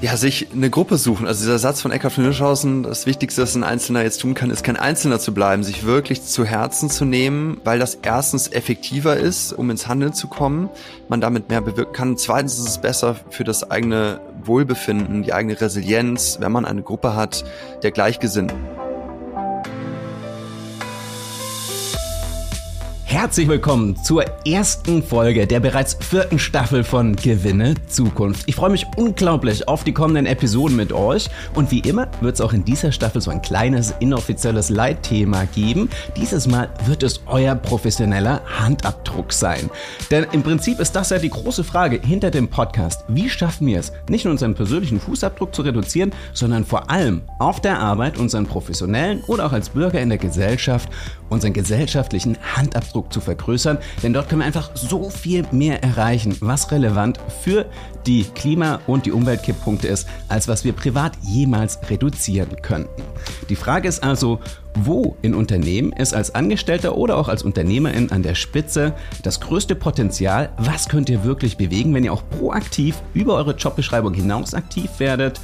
Ja, sich eine Gruppe suchen. Also dieser Satz von Eckhard von Hirschhausen, das Wichtigste, was ein Einzelner jetzt tun kann, ist kein Einzelner zu bleiben, sich wirklich zu Herzen zu nehmen, weil das erstens effektiver ist, um ins Handeln zu kommen, man damit mehr bewirken kann. Zweitens ist es besser für das eigene Wohlbefinden, die eigene Resilienz, wenn man eine Gruppe hat der Gleichgesinnten. Herzlich willkommen zur ersten Folge der bereits vierten Staffel von Gewinne Zukunft. Ich freue mich unglaublich auf die kommenden Episoden mit euch und wie immer wird es auch in dieser Staffel so ein kleines inoffizielles Leitthema geben. Dieses Mal wird es euer professioneller Handabdruck sein. Denn im Prinzip ist das ja die große Frage hinter dem Podcast. Wie schaffen wir es, nicht nur unseren persönlichen Fußabdruck zu reduzieren, sondern vor allem auf der Arbeit unseren professionellen oder auch als Bürger in der Gesellschaft unseren gesellschaftlichen Handabdruck zu vergrößern, denn dort können wir einfach so viel mehr erreichen, was relevant für die Klima- und die Umweltkipppunkte ist, als was wir privat jemals reduzieren könnten. Die Frage ist also, wo in Unternehmen ist als Angestellter oder auch als Unternehmerin an der Spitze das größte Potenzial? Was könnt ihr wirklich bewegen, wenn ihr auch proaktiv über eure Jobbeschreibung hinaus aktiv werdet?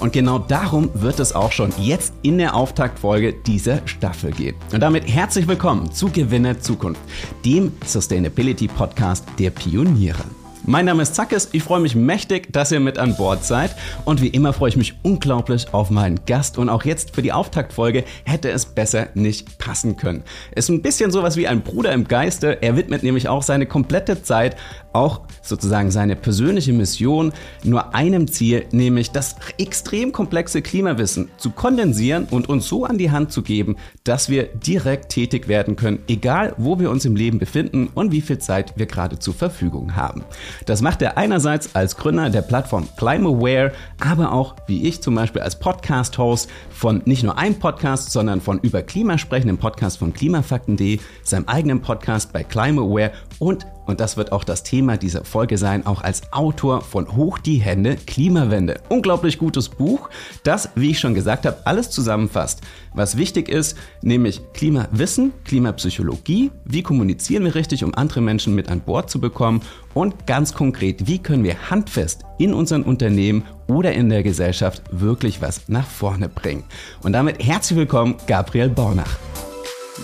Und genau darum wird es auch schon jetzt in der Auftaktfolge dieser Staffel gehen. Und damit herzlich willkommen zu Gewinner Zukunft, dem Sustainability Podcast der Pioniere. Mein Name ist Zackes, ich freue mich mächtig, dass ihr mit an Bord seid und wie immer freue ich mich unglaublich auf meinen Gast und auch jetzt für die Auftaktfolge hätte es besser nicht passen können. Ist ein bisschen sowas wie ein Bruder im Geiste, er widmet nämlich auch seine komplette Zeit, auch sozusagen seine persönliche Mission nur einem Ziel, nämlich das extrem komplexe Klimawissen zu kondensieren und uns so an die Hand zu geben, dass wir direkt tätig werden können, egal wo wir uns im Leben befinden und wie viel Zeit wir gerade zur Verfügung haben. Das macht er einerseits als Gründer der Plattform ClimaWare, aber auch wie ich zum Beispiel als Podcast-Host von nicht nur einem Podcast, sondern von über Klima sprechenden Podcast von klimafakten.de, seinem eigenen Podcast bei ClimaWare und und das wird auch das Thema dieser Folge sein, auch als Autor von Hoch die Hände Klimawende. Unglaublich gutes Buch, das, wie ich schon gesagt habe, alles zusammenfasst, was wichtig ist, nämlich Klimawissen, Klimapsychologie, wie kommunizieren wir richtig, um andere Menschen mit an Bord zu bekommen und ganz konkret, wie können wir handfest in unseren Unternehmen oder in der Gesellschaft wirklich was nach vorne bringen. Und damit herzlich willkommen, Gabriel Bornach.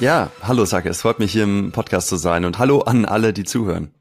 Ja, hallo Sake, es freut mich hier im Podcast zu sein und hallo an alle, die zuhören.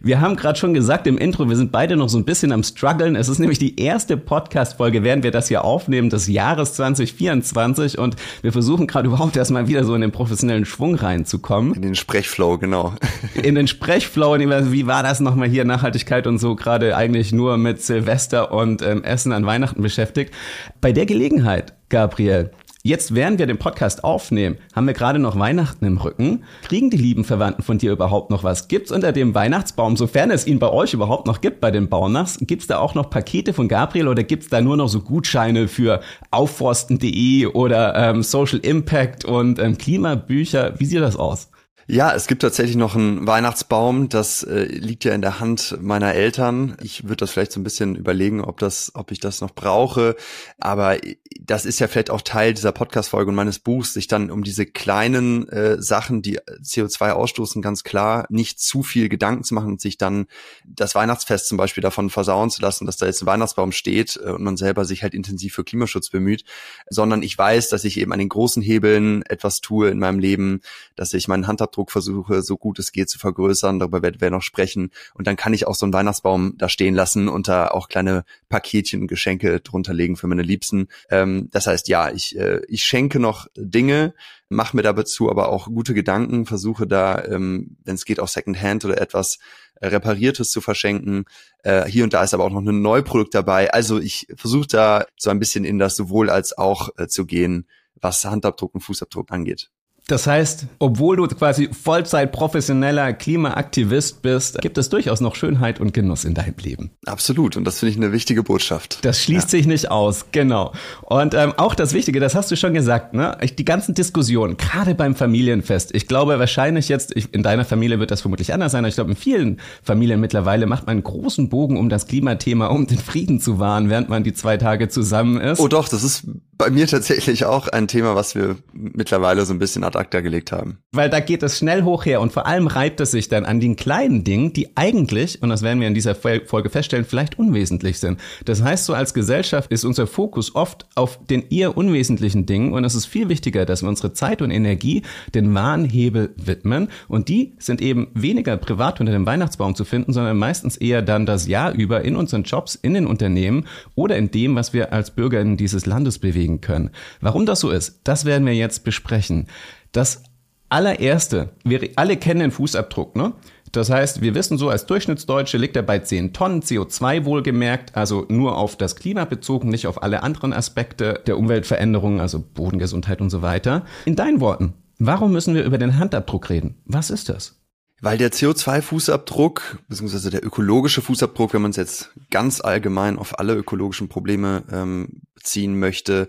Wir haben gerade schon gesagt im Intro, wir sind beide noch so ein bisschen am struggeln. Es ist nämlich die erste Podcast-Folge, während wir das hier aufnehmen, des Jahres 2024 und wir versuchen gerade überhaupt erstmal wieder so in den professionellen Schwung reinzukommen. In den Sprechflow, genau. In den Sprechflow, wie war das nochmal hier, Nachhaltigkeit und so, gerade eigentlich nur mit Silvester und ähm, Essen an Weihnachten beschäftigt. Bei der Gelegenheit, Gabriel, Jetzt, während wir den Podcast aufnehmen, haben wir gerade noch Weihnachten im Rücken. Kriegen die lieben Verwandten von dir überhaupt noch was? Gibt's unter dem Weihnachtsbaum, sofern es ihn bei euch überhaupt noch gibt, bei den Baunachs, gibt's da auch noch Pakete von Gabriel oder gibt's da nur noch so Gutscheine für aufforsten.de oder ähm, Social Impact und ähm, Klimabücher? Wie sieht das aus? Ja, es gibt tatsächlich noch einen Weihnachtsbaum. Das äh, liegt ja in der Hand meiner Eltern. Ich würde das vielleicht so ein bisschen überlegen, ob das, ob ich das noch brauche. Aber das ist ja vielleicht auch Teil dieser Podcast-Folge und meines Buchs, sich dann um diese kleinen äh, Sachen, die CO2 ausstoßen, ganz klar nicht zu viel Gedanken zu machen und sich dann das Weihnachtsfest zum Beispiel davon versauen zu lassen, dass da jetzt ein Weihnachtsbaum steht äh, und man selber sich halt intensiv für Klimaschutz bemüht, sondern ich weiß, dass ich eben an den großen Hebeln etwas tue in meinem Leben, dass ich meinen Handabdruck Fußabdruck versuche, so gut es geht zu vergrößern. Darüber werden wir noch sprechen. Und dann kann ich auch so einen Weihnachtsbaum da stehen lassen und da auch kleine Paketchen, Geschenke drunter legen für meine Liebsten. Ähm, das heißt, ja, ich, äh, ich schenke noch Dinge, mache mir dazu aber auch gute Gedanken, versuche da, ähm, wenn es geht, auch Secondhand oder etwas äh, Repariertes zu verschenken. Äh, hier und da ist aber auch noch ein Neuprodukt dabei. Also ich versuche da so ein bisschen in das sowohl als auch äh, zu gehen, was Handabdruck und Fußabdruck angeht. Das heißt, obwohl du quasi Vollzeit professioneller Klimaaktivist bist, gibt es durchaus noch Schönheit und Genuss in deinem Leben. Absolut. Und das finde ich eine wichtige Botschaft. Das schließt ja. sich nicht aus. Genau. Und ähm, auch das Wichtige, das hast du schon gesagt, ne? Die ganzen Diskussionen, gerade beim Familienfest. Ich glaube wahrscheinlich jetzt, ich, in deiner Familie wird das vermutlich anders sein, aber ich glaube, in vielen Familien mittlerweile macht man einen großen Bogen um das Klimathema, um den Frieden zu wahren, während man die zwei Tage zusammen ist. Oh doch, das ist bei mir tatsächlich auch ein Thema, was wir mittlerweile so ein bisschen ad acta gelegt haben. Weil da geht es schnell hoch her und vor allem reibt es sich dann an den kleinen Dingen, die eigentlich, und das werden wir in dieser Folge feststellen, vielleicht unwesentlich sind. Das heißt, so als Gesellschaft ist unser Fokus oft auf den eher unwesentlichen Dingen und es ist viel wichtiger, dass wir unsere Zeit und Energie den wahren Hebel widmen und die sind eben weniger privat unter dem Weihnachtsbaum zu finden, sondern meistens eher dann das Jahr über in unseren Jobs, in den Unternehmen oder in dem, was wir als Bürgerinnen dieses Landes bewegen können. Warum das so ist, das werden wir jetzt besprechen. Das allererste, wir alle kennen den Fußabdruck, ne? Das heißt, wir wissen so, als Durchschnittsdeutsche liegt er bei 10 Tonnen CO2 wohlgemerkt, also nur auf das Klima bezogen, nicht auf alle anderen Aspekte der Umweltveränderung, also Bodengesundheit und so weiter. In deinen Worten, warum müssen wir über den Handabdruck reden? Was ist das? Weil der CO2-Fußabdruck, beziehungsweise der ökologische Fußabdruck, wenn man es jetzt ganz allgemein auf alle ökologischen Probleme ähm, ziehen möchte,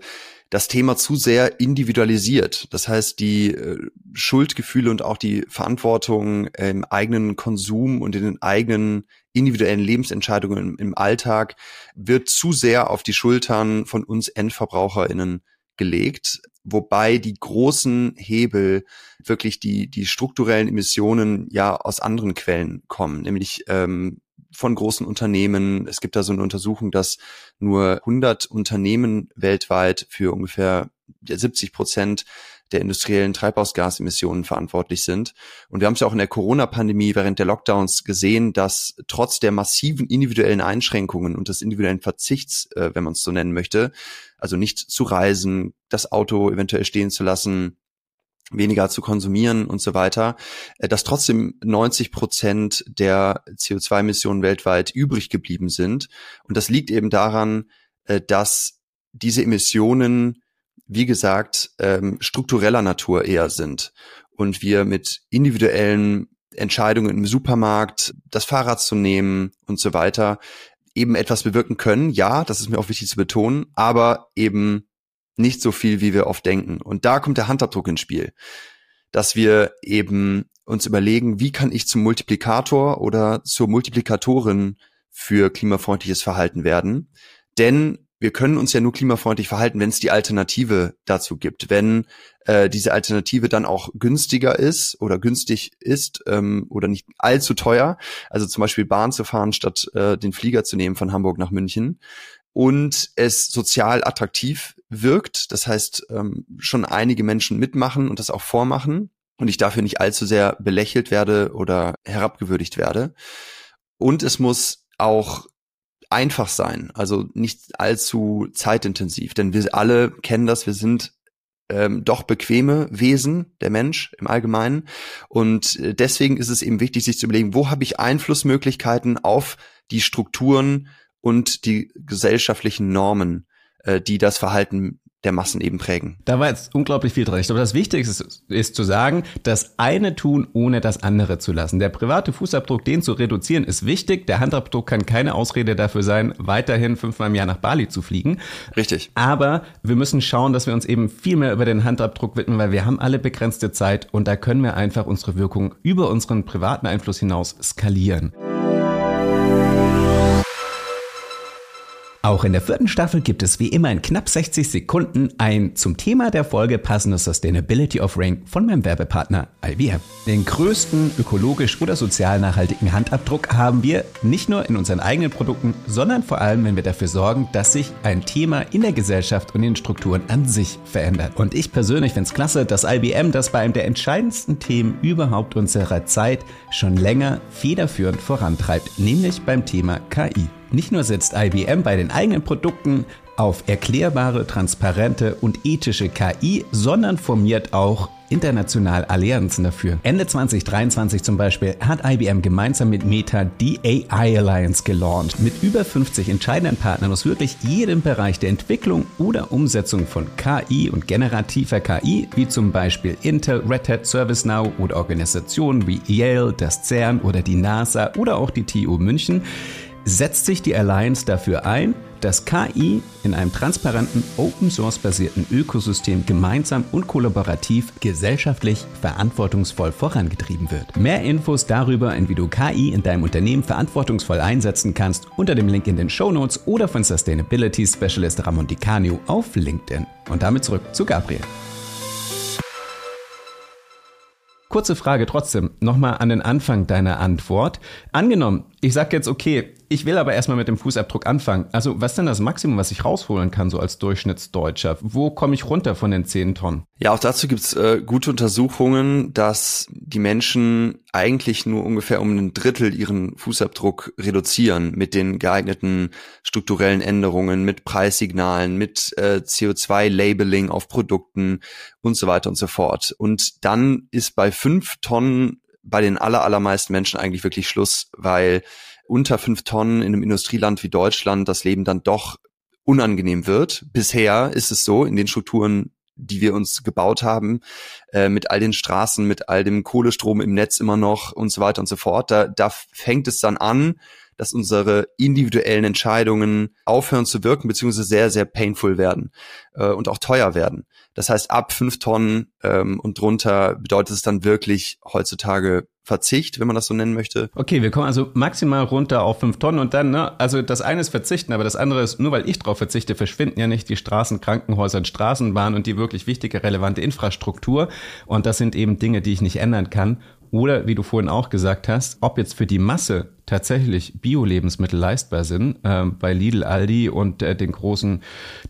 das Thema zu sehr individualisiert. Das heißt, die äh, Schuldgefühle und auch die Verantwortung im eigenen Konsum und in den eigenen individuellen Lebensentscheidungen im, im Alltag wird zu sehr auf die Schultern von uns Endverbraucherinnen gelegt, wobei die großen Hebel wirklich die, die strukturellen Emissionen ja aus anderen Quellen kommen, nämlich ähm, von großen Unternehmen. Es gibt da so eine Untersuchung, dass nur 100 Unternehmen weltweit für ungefähr 70 Prozent der industriellen Treibhausgasemissionen verantwortlich sind. Und wir haben es ja auch in der Corona-Pandemie während der Lockdowns gesehen, dass trotz der massiven individuellen Einschränkungen und des individuellen Verzichts, äh, wenn man es so nennen möchte, also nicht zu reisen, das Auto eventuell stehen zu lassen, weniger zu konsumieren und so weiter, äh, dass trotzdem 90 Prozent der CO2-Emissionen weltweit übrig geblieben sind. Und das liegt eben daran, äh, dass diese Emissionen wie gesagt, ähm, struktureller Natur eher sind und wir mit individuellen Entscheidungen im Supermarkt, das Fahrrad zu nehmen und so weiter, eben etwas bewirken können. Ja, das ist mir auch wichtig zu betonen, aber eben nicht so viel, wie wir oft denken. Und da kommt der Handabdruck ins Spiel, dass wir eben uns überlegen, wie kann ich zum Multiplikator oder zur Multiplikatorin für klimafreundliches Verhalten werden. Denn wir können uns ja nur klimafreundlich verhalten, wenn es die Alternative dazu gibt. Wenn äh, diese Alternative dann auch günstiger ist oder günstig ist ähm, oder nicht allzu teuer, also zum Beispiel Bahn zu fahren, statt äh, den Flieger zu nehmen von Hamburg nach München. Und es sozial attraktiv wirkt, das heißt ähm, schon einige Menschen mitmachen und das auch vormachen und ich dafür nicht allzu sehr belächelt werde oder herabgewürdigt werde. Und es muss auch einfach sein, also nicht allzu zeitintensiv, denn wir alle kennen das, wir sind ähm, doch bequeme Wesen, der Mensch im Allgemeinen. Und äh, deswegen ist es eben wichtig, sich zu überlegen, wo habe ich Einflussmöglichkeiten auf die Strukturen und die gesellschaftlichen Normen, äh, die das Verhalten der Massen eben prägen. Da war jetzt unglaublich viel drin. Ich glaube, das Wichtigste ist, ist, zu sagen, das eine tun, ohne das andere zu lassen. Der private Fußabdruck, den zu reduzieren, ist wichtig. Der Handabdruck kann keine Ausrede dafür sein, weiterhin fünfmal im Jahr nach Bali zu fliegen. Richtig. Aber wir müssen schauen, dass wir uns eben viel mehr über den Handabdruck widmen, weil wir haben alle begrenzte Zeit und da können wir einfach unsere Wirkung über unseren privaten Einfluss hinaus skalieren. Auch in der vierten Staffel gibt es wie immer in knapp 60 Sekunden ein zum Thema der Folge passendes Sustainability Offering von meinem Werbepartner IBM. Den größten ökologisch oder sozial nachhaltigen Handabdruck haben wir nicht nur in unseren eigenen Produkten, sondern vor allem, wenn wir dafür sorgen, dass sich ein Thema in der Gesellschaft und in den Strukturen an sich verändert. Und ich persönlich finde es klasse, dass IBM das bei einem der entscheidendsten Themen überhaupt unserer Zeit schon länger federführend vorantreibt, nämlich beim Thema KI. Nicht nur setzt IBM bei den eigenen Produkten auf erklärbare, transparente und ethische KI, sondern formiert auch international Allianzen dafür. Ende 2023 zum Beispiel hat IBM gemeinsam mit Meta die AI Alliance gelauncht, mit über 50 entscheidenden Partnern aus wirklich jedem Bereich der Entwicklung oder Umsetzung von KI und generativer KI, wie zum Beispiel Intel, Red Hat, ServiceNow oder Organisationen wie Yale, das CERN oder die NASA oder auch die TU München setzt sich die Alliance dafür ein, dass KI in einem transparenten, open-source-basierten Ökosystem gemeinsam und kollaborativ gesellschaftlich verantwortungsvoll vorangetrieben wird. Mehr Infos darüber, wie du KI in deinem Unternehmen verantwortungsvoll einsetzen kannst, unter dem Link in den Show Notes oder von Sustainability Specialist Ramon Di auf LinkedIn. Und damit zurück zu Gabriel. Kurze Frage trotzdem, nochmal an den Anfang deiner Antwort. Angenommen, ich sage jetzt, okay, ich will aber erstmal mit dem Fußabdruck anfangen. Also was ist denn das Maximum, was ich rausholen kann, so als Durchschnittsdeutscher? Wo komme ich runter von den 10 Tonnen? Ja, auch dazu gibt's äh, gute Untersuchungen, dass die Menschen eigentlich nur ungefähr um ein Drittel ihren Fußabdruck reduzieren mit den geeigneten strukturellen Änderungen, mit Preissignalen, mit äh, CO2-Labeling auf Produkten und so weiter und so fort. Und dann ist bei fünf Tonnen bei den aller, allermeisten Menschen eigentlich wirklich Schluss, weil unter fünf Tonnen in einem Industrieland wie Deutschland das Leben dann doch unangenehm wird. Bisher ist es so in den Strukturen, die wir uns gebaut haben, äh, mit all den Straßen, mit all dem Kohlestrom im Netz immer noch und so weiter und so fort. Da, da fängt es dann an, dass unsere individuellen Entscheidungen aufhören zu wirken, beziehungsweise sehr, sehr painful werden äh, und auch teuer werden. Das heißt, ab fünf Tonnen ähm, und drunter bedeutet es dann wirklich heutzutage Verzicht, wenn man das so nennen möchte. Okay, wir kommen also maximal runter auf fünf Tonnen und dann, ne, also das eine ist Verzichten, aber das andere ist, nur weil ich drauf verzichte, verschwinden ja nicht die Straßen, Krankenhäuser und Straßenbahnen und die wirklich wichtige, relevante Infrastruktur. Und das sind eben Dinge, die ich nicht ändern kann. Oder wie du vorhin auch gesagt hast, ob jetzt für die Masse tatsächlich Bio-Lebensmittel leistbar sind, äh, bei Lidl, Aldi und äh, den großen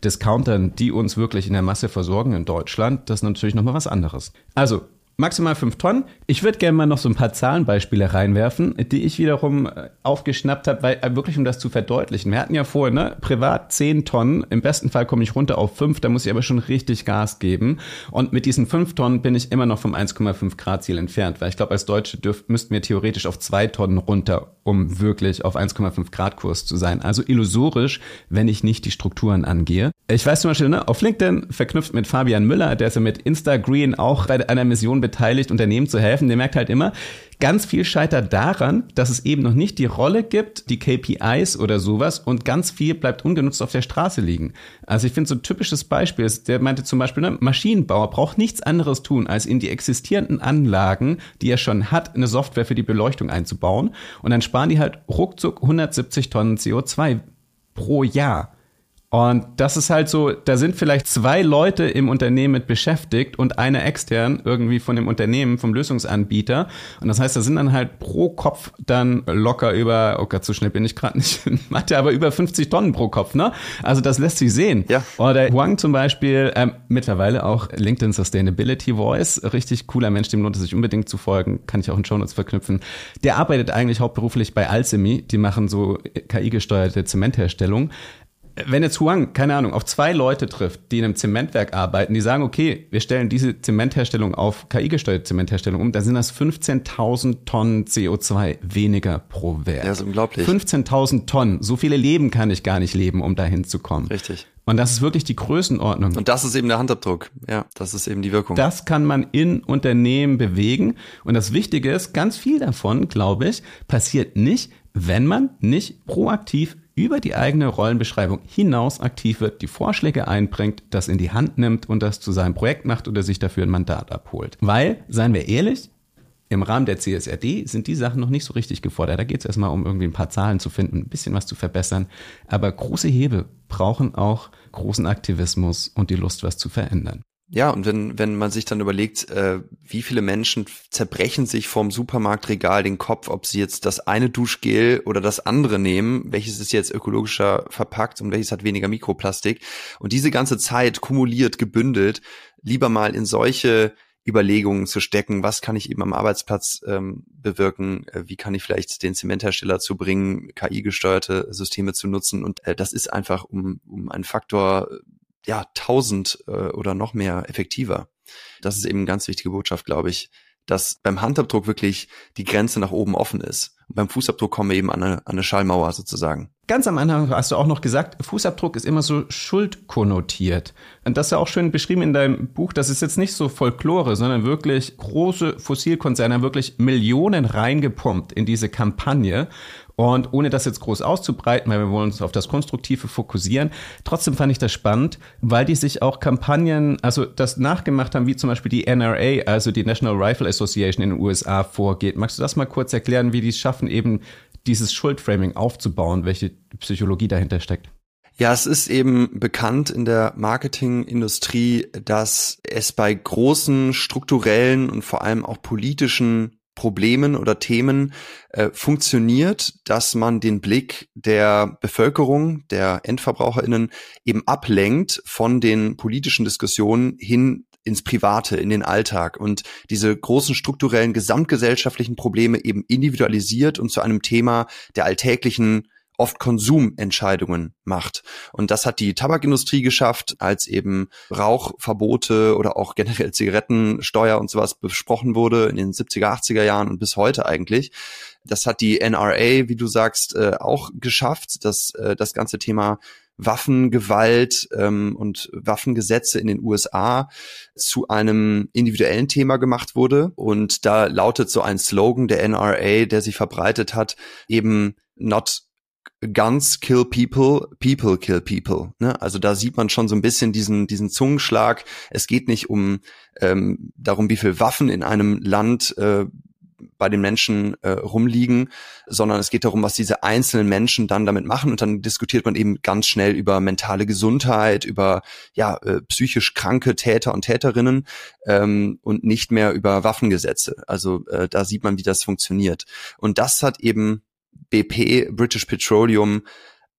Discountern, die uns wirklich in der Masse versorgen in Deutschland, das ist natürlich nochmal was anderes. Also maximal fünf Tonnen. Ich würde gerne mal noch so ein paar Zahlenbeispiele reinwerfen, die ich wiederum äh, aufgeschnappt habe, weil äh, wirklich um das zu verdeutlichen. Wir hatten ja vorhin, ne, privat zehn Tonnen. Im besten Fall komme ich runter auf fünf, da muss ich aber schon richtig Gas geben. Und mit diesen fünf Tonnen bin ich immer noch vom 1,5 Grad Ziel entfernt, weil ich glaube, als Deutsche dürf, müssten wir theoretisch auf zwei Tonnen runter, um wirklich auf 1,5 Grad Kurs zu sein. Also illusorisch, wenn ich nicht die Strukturen angehe. Ich weiß zum Beispiel, ne, auf LinkedIn verknüpft mit Fabian Müller, der ist ja mit Instagreen auch bei einer Mission beteiligt, Unternehmen zu helfen. Der merkt halt immer, ganz viel scheitert daran, dass es eben noch nicht die Rolle gibt, die KPIs oder sowas und ganz viel bleibt ungenutzt auf der Straße liegen. Also ich finde so ein typisches Beispiel ist, der meinte zum Beispiel, ne, Maschinenbauer braucht nichts anderes tun, als in die existierenden Anlagen, die er schon hat, eine Software für die Beleuchtung einzubauen und dann sparen die halt ruckzuck 170 Tonnen CO2 pro Jahr. Und das ist halt so, da sind vielleicht zwei Leute im Unternehmen mit beschäftigt und einer extern irgendwie von dem Unternehmen, vom Lösungsanbieter. Und das heißt, da sind dann halt pro Kopf dann locker über, oh Gott, so schnell bin ich gerade nicht in Mathe, aber über 50 Tonnen pro Kopf, ne? Also das lässt sich sehen. Ja. Oder Huang zum Beispiel, ähm, mittlerweile auch LinkedIn Sustainability Voice, richtig cooler Mensch, dem lohnt es sich unbedingt zu folgen, kann ich auch in Shownotes verknüpfen. Der arbeitet eigentlich hauptberuflich bei Alchemy, die machen so KI-gesteuerte Zementherstellung wenn jetzt Huang, keine Ahnung, auf zwei Leute trifft, die in einem Zementwerk arbeiten, die sagen, okay, wir stellen diese Zementherstellung auf KI-gesteuerte Zementherstellung um, dann sind das 15.000 Tonnen CO2 weniger pro Werk. Ja, ist unglaublich. 15.000 Tonnen. So viele Leben kann ich gar nicht leben, um dahin zu kommen. Richtig. Und das ist wirklich die Größenordnung. Und das ist eben der Handabdruck. Ja, das ist eben die Wirkung. Das kann man in Unternehmen bewegen. Und das Wichtige ist, ganz viel davon, glaube ich, passiert nicht, wenn man nicht proaktiv über die eigene Rollenbeschreibung hinaus aktiv wird, die Vorschläge einbringt, das in die Hand nimmt und das zu seinem Projekt macht oder sich dafür ein Mandat abholt. Weil, seien wir ehrlich, im Rahmen der CSRD sind die Sachen noch nicht so richtig gefordert. Da geht es erstmal um irgendwie ein paar Zahlen zu finden, ein bisschen was zu verbessern. Aber große Hebel brauchen auch großen Aktivismus und die Lust, was zu verändern. Ja, und wenn, wenn man sich dann überlegt, äh, wie viele Menschen zerbrechen sich vom Supermarktregal den Kopf, ob sie jetzt das eine Duschgel oder das andere nehmen, welches ist jetzt ökologischer verpackt und welches hat weniger Mikroplastik. Und diese ganze Zeit kumuliert, gebündelt, lieber mal in solche Überlegungen zu stecken, was kann ich eben am Arbeitsplatz ähm, bewirken, äh, wie kann ich vielleicht den Zementhersteller zu bringen, KI-gesteuerte Systeme zu nutzen. Und äh, das ist einfach um, um einen Faktor ja, tausend äh, oder noch mehr effektiver. Das ist eben eine ganz wichtige Botschaft, glaube ich, dass beim Handabdruck wirklich die Grenze nach oben offen ist. Und beim Fußabdruck kommen wir eben an eine, an eine Schallmauer sozusagen. Ganz am Anfang hast du auch noch gesagt, Fußabdruck ist immer so schuldkonnotiert. Und das ist ja auch schön beschrieben in deinem Buch. Das ist jetzt nicht so Folklore, sondern wirklich große Fossilkonzerne haben wirklich Millionen reingepumpt in diese Kampagne. Und ohne das jetzt groß auszubreiten, weil wir wollen uns auf das Konstruktive fokussieren, trotzdem fand ich das spannend, weil die sich auch Kampagnen, also das nachgemacht haben, wie zum Beispiel die NRA, also die National Rifle Association in den USA vorgeht. Magst du das mal kurz erklären, wie die es schaffen, eben dieses Schuldframing aufzubauen, welche Psychologie dahinter steckt? Ja, es ist eben bekannt in der Marketingindustrie, dass es bei großen strukturellen und vor allem auch politischen Problemen oder Themen äh, funktioniert, dass man den Blick der Bevölkerung, der Endverbraucherinnen eben ablenkt von den politischen Diskussionen hin ins Private, in den Alltag. Und diese großen strukturellen gesamtgesellschaftlichen Probleme eben individualisiert und zu einem Thema der alltäglichen oft Konsumentscheidungen macht. Und das hat die Tabakindustrie geschafft, als eben Rauchverbote oder auch generell Zigarettensteuer und sowas besprochen wurde in den 70er, 80er Jahren und bis heute eigentlich. Das hat die NRA, wie du sagst, äh, auch geschafft, dass äh, das ganze Thema Waffengewalt ähm, und Waffengesetze in den USA zu einem individuellen Thema gemacht wurde. Und da lautet so ein Slogan der NRA, der sich verbreitet hat, eben not Guns kill people, people kill people. Ne? Also da sieht man schon so ein bisschen diesen, diesen Zungenschlag. Es geht nicht um ähm, darum, wie viel Waffen in einem Land äh, bei den Menschen äh, rumliegen, sondern es geht darum, was diese einzelnen Menschen dann damit machen. Und dann diskutiert man eben ganz schnell über mentale Gesundheit, über ja äh, psychisch kranke Täter und Täterinnen ähm, und nicht mehr über Waffengesetze. Also äh, da sieht man, wie das funktioniert. Und das hat eben BP, British Petroleum,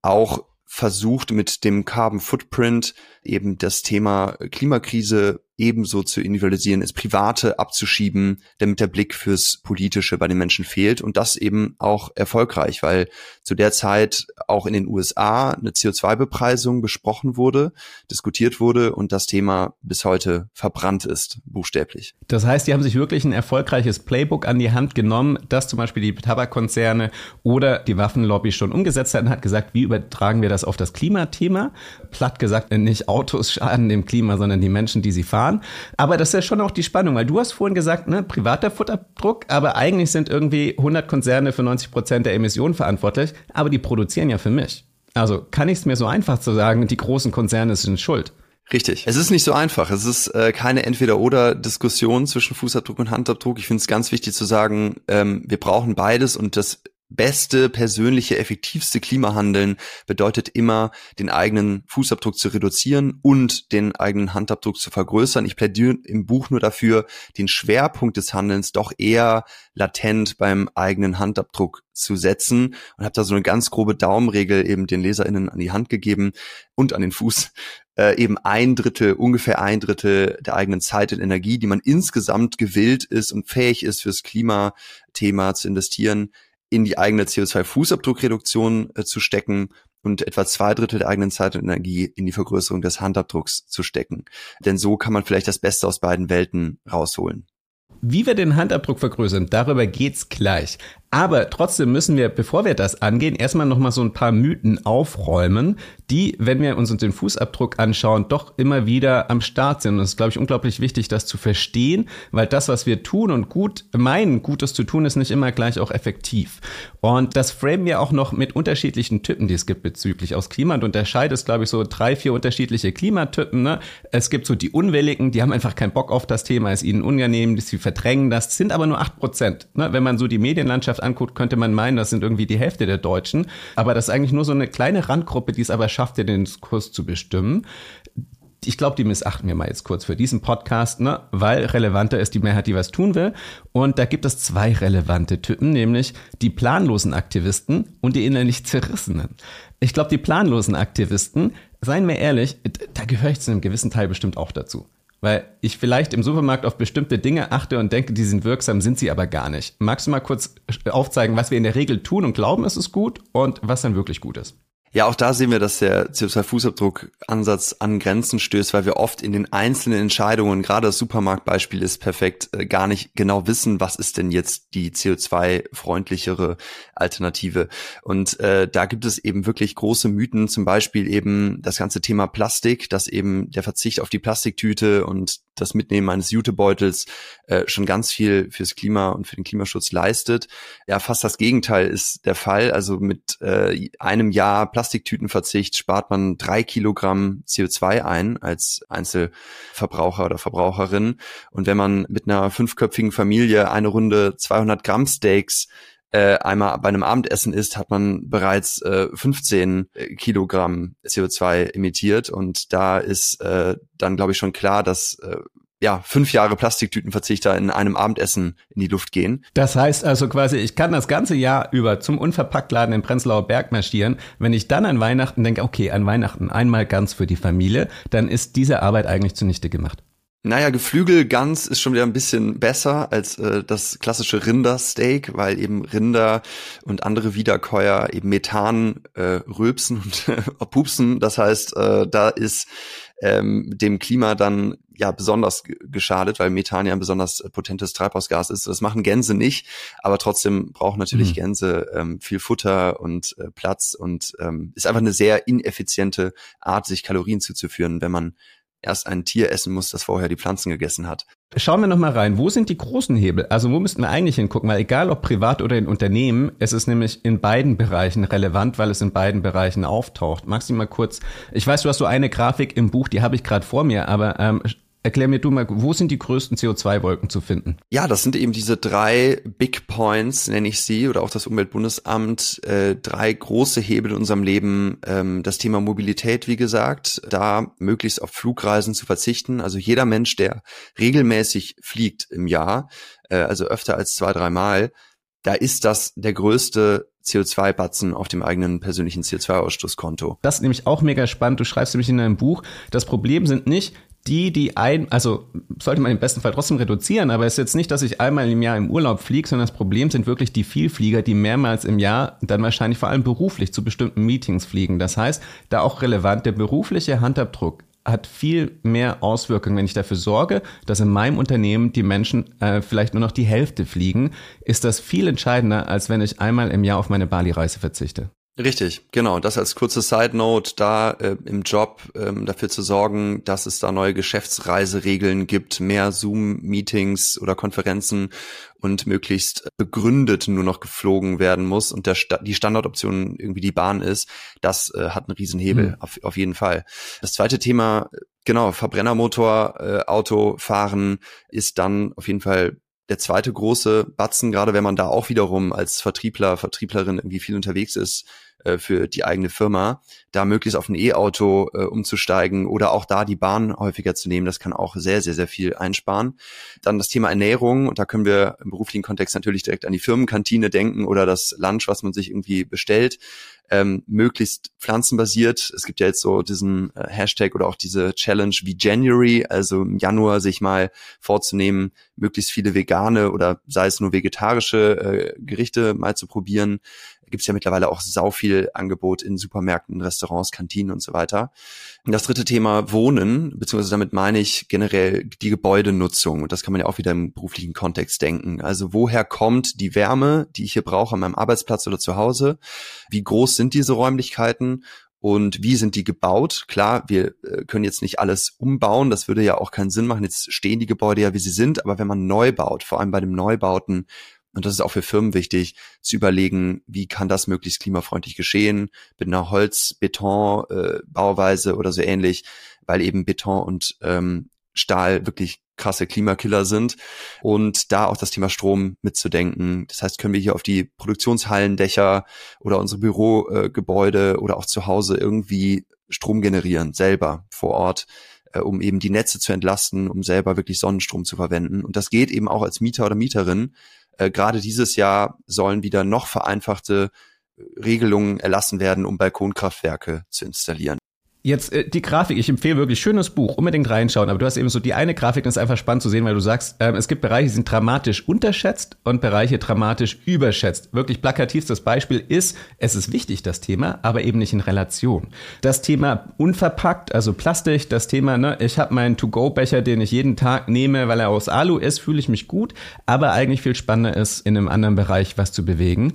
auch versucht mit dem Carbon Footprint eben das Thema Klimakrise ebenso zu individualisieren, ins Private abzuschieben, damit der Blick fürs Politische bei den Menschen fehlt und das eben auch erfolgreich, weil zu der Zeit auch in den USA eine CO2-Bepreisung besprochen wurde, diskutiert wurde und das Thema bis heute verbrannt ist, buchstäblich. Das heißt, die haben sich wirklich ein erfolgreiches Playbook an die Hand genommen, das zum Beispiel die Tabakkonzerne oder die Waffenlobby schon umgesetzt hat und hat gesagt, wie übertragen wir das auf das Klimathema? Platt gesagt, nicht Autos schaden dem Klima, sondern die Menschen, die sie fahren fahren. Aber das ist ja schon auch die Spannung, weil du hast vorhin gesagt, ne, privater Futterabdruck, aber eigentlich sind irgendwie 100 Konzerne für 90 Prozent der Emissionen verantwortlich, aber die produzieren ja für mich. Also kann ich es mir so einfach zu sagen, die großen Konzerne sind schuld. Richtig. Es ist nicht so einfach. Es ist äh, keine Entweder-oder-Diskussion zwischen Fußabdruck und Handabdruck. Ich finde es ganz wichtig zu sagen, ähm, wir brauchen beides und das beste, persönliche, effektivste Klimahandeln bedeutet immer, den eigenen Fußabdruck zu reduzieren und den eigenen Handabdruck zu vergrößern. Ich plädiere im Buch nur dafür, den Schwerpunkt des Handelns doch eher latent beim eigenen Handabdruck zu setzen und habe da so eine ganz grobe Daumenregel eben den LeserInnen an die Hand gegeben und an den Fuß. Äh, eben ein Drittel, ungefähr ein Drittel der eigenen Zeit und Energie, die man insgesamt gewillt ist und fähig ist, fürs Klimathema zu investieren, in die eigene CO2-Fußabdruckreduktion äh, zu stecken und etwa zwei Drittel der eigenen Zeit und Energie in die Vergrößerung des Handabdrucks zu stecken. Denn so kann man vielleicht das Beste aus beiden Welten rausholen. Wie wir den Handabdruck vergrößern, darüber geht's gleich. Aber trotzdem müssen wir, bevor wir das angehen, erstmal nochmal so ein paar Mythen aufräumen, die, wenn wir uns den Fußabdruck anschauen, doch immer wieder am Start sind. Und es ist, glaube ich, unglaublich wichtig, das zu verstehen, weil das, was wir tun und gut meinen, Gutes zu tun, ist nicht immer gleich auch effektiv. Und das framen wir auch noch mit unterschiedlichen Typen, die es gibt bezüglich aus Klima. Und unterscheidet es, glaube ich, so drei, vier unterschiedliche Klimatypen. Ne? Es gibt so die Unwilligen, die haben einfach keinen Bock auf das Thema, ist ihnen unangenehm, sie verdrängen das, sind aber nur acht Prozent. Ne? Wenn man so die Medienlandschaft anguckt, könnte man meinen, das sind irgendwie die Hälfte der Deutschen. Aber das ist eigentlich nur so eine kleine Randgruppe, die es aber schafft, den Kurs zu bestimmen ich glaube, die missachten wir mal jetzt kurz für diesen Podcast, ne? weil relevanter ist die Mehrheit, die was tun will. Und da gibt es zwei relevante Typen, nämlich die planlosen Aktivisten und die innerlich Zerrissenen. Ich glaube, die planlosen Aktivisten, seien wir ehrlich, da gehöre ich zu einem gewissen Teil bestimmt auch dazu weil ich vielleicht im Supermarkt auf bestimmte Dinge achte und denke, die sind wirksam, sind sie aber gar nicht. Magst du mal kurz aufzeigen, was wir in der Regel tun und glauben, es ist gut und was dann wirklich gut ist? Ja, auch da sehen wir, dass der CO2-Fußabdruck-Ansatz an Grenzen stößt, weil wir oft in den einzelnen Entscheidungen, gerade das Supermarktbeispiel ist perfekt, äh, gar nicht genau wissen, was ist denn jetzt die CO2-freundlichere Alternative. Und äh, da gibt es eben wirklich große Mythen, zum Beispiel eben das ganze Thema Plastik, dass eben der Verzicht auf die Plastiktüte und das Mitnehmen eines Jutebeutels äh, schon ganz viel fürs Klima und für den Klimaschutz leistet. Ja, fast das Gegenteil ist der Fall. Also mit äh, einem Jahr Plastiktütenverzicht spart man drei Kilogramm CO2 ein als Einzelverbraucher oder Verbraucherin. Und wenn man mit einer fünfköpfigen Familie eine Runde 200 Gramm Steaks äh, einmal bei einem Abendessen isst, hat man bereits äh, 15 äh, Kilogramm CO2 emittiert. Und da ist äh, dann, glaube ich, schon klar, dass äh, ja, fünf Jahre Plastiktütenverzichter in einem Abendessen in die Luft gehen. Das heißt also quasi, ich kann das ganze Jahr über zum Unverpacktladen in Prenzlauer Berg marschieren. Wenn ich dann an Weihnachten denke, okay, an Weihnachten einmal ganz für die Familie, dann ist diese Arbeit eigentlich zunichte gemacht. Naja, Geflügelgans ist schon wieder ein bisschen besser als äh, das klassische Rindersteak, weil eben Rinder und andere Wiederkäuer eben Methan äh, rülpsen und äh, pupsen. Das heißt, äh, da ist ähm, dem Klima dann ja besonders geschadet, weil Methan ja ein besonders potentes Treibhausgas ist. Das machen Gänse nicht, aber trotzdem brauchen natürlich mhm. Gänse ähm, viel Futter und äh, Platz und ähm, ist einfach eine sehr ineffiziente Art, sich Kalorien zuzuführen, wenn man erst ein Tier essen muss, das vorher die Pflanzen gegessen hat. Schauen wir nochmal rein. Wo sind die großen Hebel? Also wo müssten wir eigentlich hingucken? Weil egal ob privat oder in Unternehmen, es ist nämlich in beiden Bereichen relevant, weil es in beiden Bereichen auftaucht. Magst du mal kurz, ich weiß, du hast so eine Grafik im Buch, die habe ich gerade vor mir, aber ähm, Erklär mir du mal, wo sind die größten CO2-Wolken zu finden? Ja, das sind eben diese drei Big Points, nenne ich sie, oder auch das Umweltbundesamt, äh, drei große Hebel in unserem Leben. Ähm, das Thema Mobilität, wie gesagt, da möglichst auf Flugreisen zu verzichten. Also jeder Mensch, der regelmäßig fliegt im Jahr, äh, also öfter als zwei, dreimal, da ist das der größte CO2-Batzen auf dem eigenen persönlichen CO2-Ausstoßkonto. Das ist nämlich auch mega spannend. Du schreibst nämlich in deinem Buch, das Problem sind nicht die, die ein, also sollte man im besten Fall trotzdem reduzieren, aber es ist jetzt nicht, dass ich einmal im Jahr im Urlaub fliege, sondern das Problem sind wirklich die Vielflieger, die mehrmals im Jahr dann wahrscheinlich vor allem beruflich zu bestimmten Meetings fliegen. Das heißt, da auch relevant, der berufliche Handabdruck hat viel mehr Auswirkungen. Wenn ich dafür sorge, dass in meinem Unternehmen die Menschen äh, vielleicht nur noch die Hälfte fliegen, ist das viel entscheidender, als wenn ich einmal im Jahr auf meine Bali-Reise verzichte. Richtig, genau. Das als kurze Side Note, da äh, im Job ähm, dafür zu sorgen, dass es da neue Geschäftsreiseregeln gibt, mehr Zoom-Meetings oder Konferenzen und möglichst begründet nur noch geflogen werden muss und der Sta die Standardoption irgendwie die Bahn ist, das äh, hat einen Riesenhebel, mhm. auf, auf jeden Fall. Das zweite Thema, genau, Verbrennermotor, äh, Auto fahren ist dann auf jeden Fall der zweite große Batzen, gerade wenn man da auch wiederum als Vertriebler, Vertrieblerin irgendwie viel unterwegs ist äh, für die eigene Firma, da möglichst auf ein E-Auto äh, umzusteigen oder auch da die Bahn häufiger zu nehmen, das kann auch sehr, sehr, sehr viel einsparen. Dann das Thema Ernährung und da können wir im beruflichen Kontext natürlich direkt an die Firmenkantine denken oder das Lunch, was man sich irgendwie bestellt ähm, möglichst pflanzenbasiert. Es gibt ja jetzt so diesen äh, Hashtag oder auch diese Challenge wie January, also im Januar sich mal vorzunehmen, möglichst viele vegane oder sei es nur vegetarische äh, Gerichte mal zu probieren gibt es ja mittlerweile auch sau viel Angebot in Supermärkten, Restaurants, Kantinen und so weiter. Das dritte Thema Wohnen, beziehungsweise damit meine ich generell die Gebäudenutzung. Und das kann man ja auch wieder im beruflichen Kontext denken. Also woher kommt die Wärme, die ich hier brauche an meinem Arbeitsplatz oder zu Hause? Wie groß sind diese Räumlichkeiten? und wie sind die gebaut? Klar, wir äh, können jetzt nicht alles umbauen, das würde ja auch keinen Sinn machen. Jetzt stehen die Gebäude ja, wie sie sind, aber wenn man neu baut, vor allem bei dem Neubauten, und das ist auch für Firmen wichtig, zu überlegen, wie kann das möglichst klimafreundlich geschehen, mit einer Holz-Beton-Bauweise äh, oder so ähnlich, weil eben Beton und ähm, Stahl wirklich krasse Klimakiller sind und da auch das Thema Strom mitzudenken. Das heißt, können wir hier auf die Produktionshallendächer oder unsere Bürogebäude äh, oder auch zu Hause irgendwie Strom generieren, selber vor Ort, äh, um eben die Netze zu entlasten, um selber wirklich Sonnenstrom zu verwenden. Und das geht eben auch als Mieter oder Mieterin, äh, Gerade dieses Jahr sollen wieder noch vereinfachte äh, Regelungen erlassen werden, um Balkonkraftwerke zu installieren. Jetzt äh, die Grafik, ich empfehle wirklich schönes Buch, unbedingt reinschauen, aber du hast eben so die eine Grafik, das ist einfach spannend zu sehen, weil du sagst, ähm, es gibt Bereiche, die sind dramatisch unterschätzt und Bereiche dramatisch überschätzt. Wirklich plakativstes Beispiel ist, es ist wichtig, das Thema, aber eben nicht in Relation. Das Thema unverpackt, also Plastik, das Thema, ne, ich habe meinen To-Go-Becher, den ich jeden Tag nehme, weil er aus Alu ist, fühle ich mich gut, aber eigentlich viel spannender ist, in einem anderen Bereich was zu bewegen.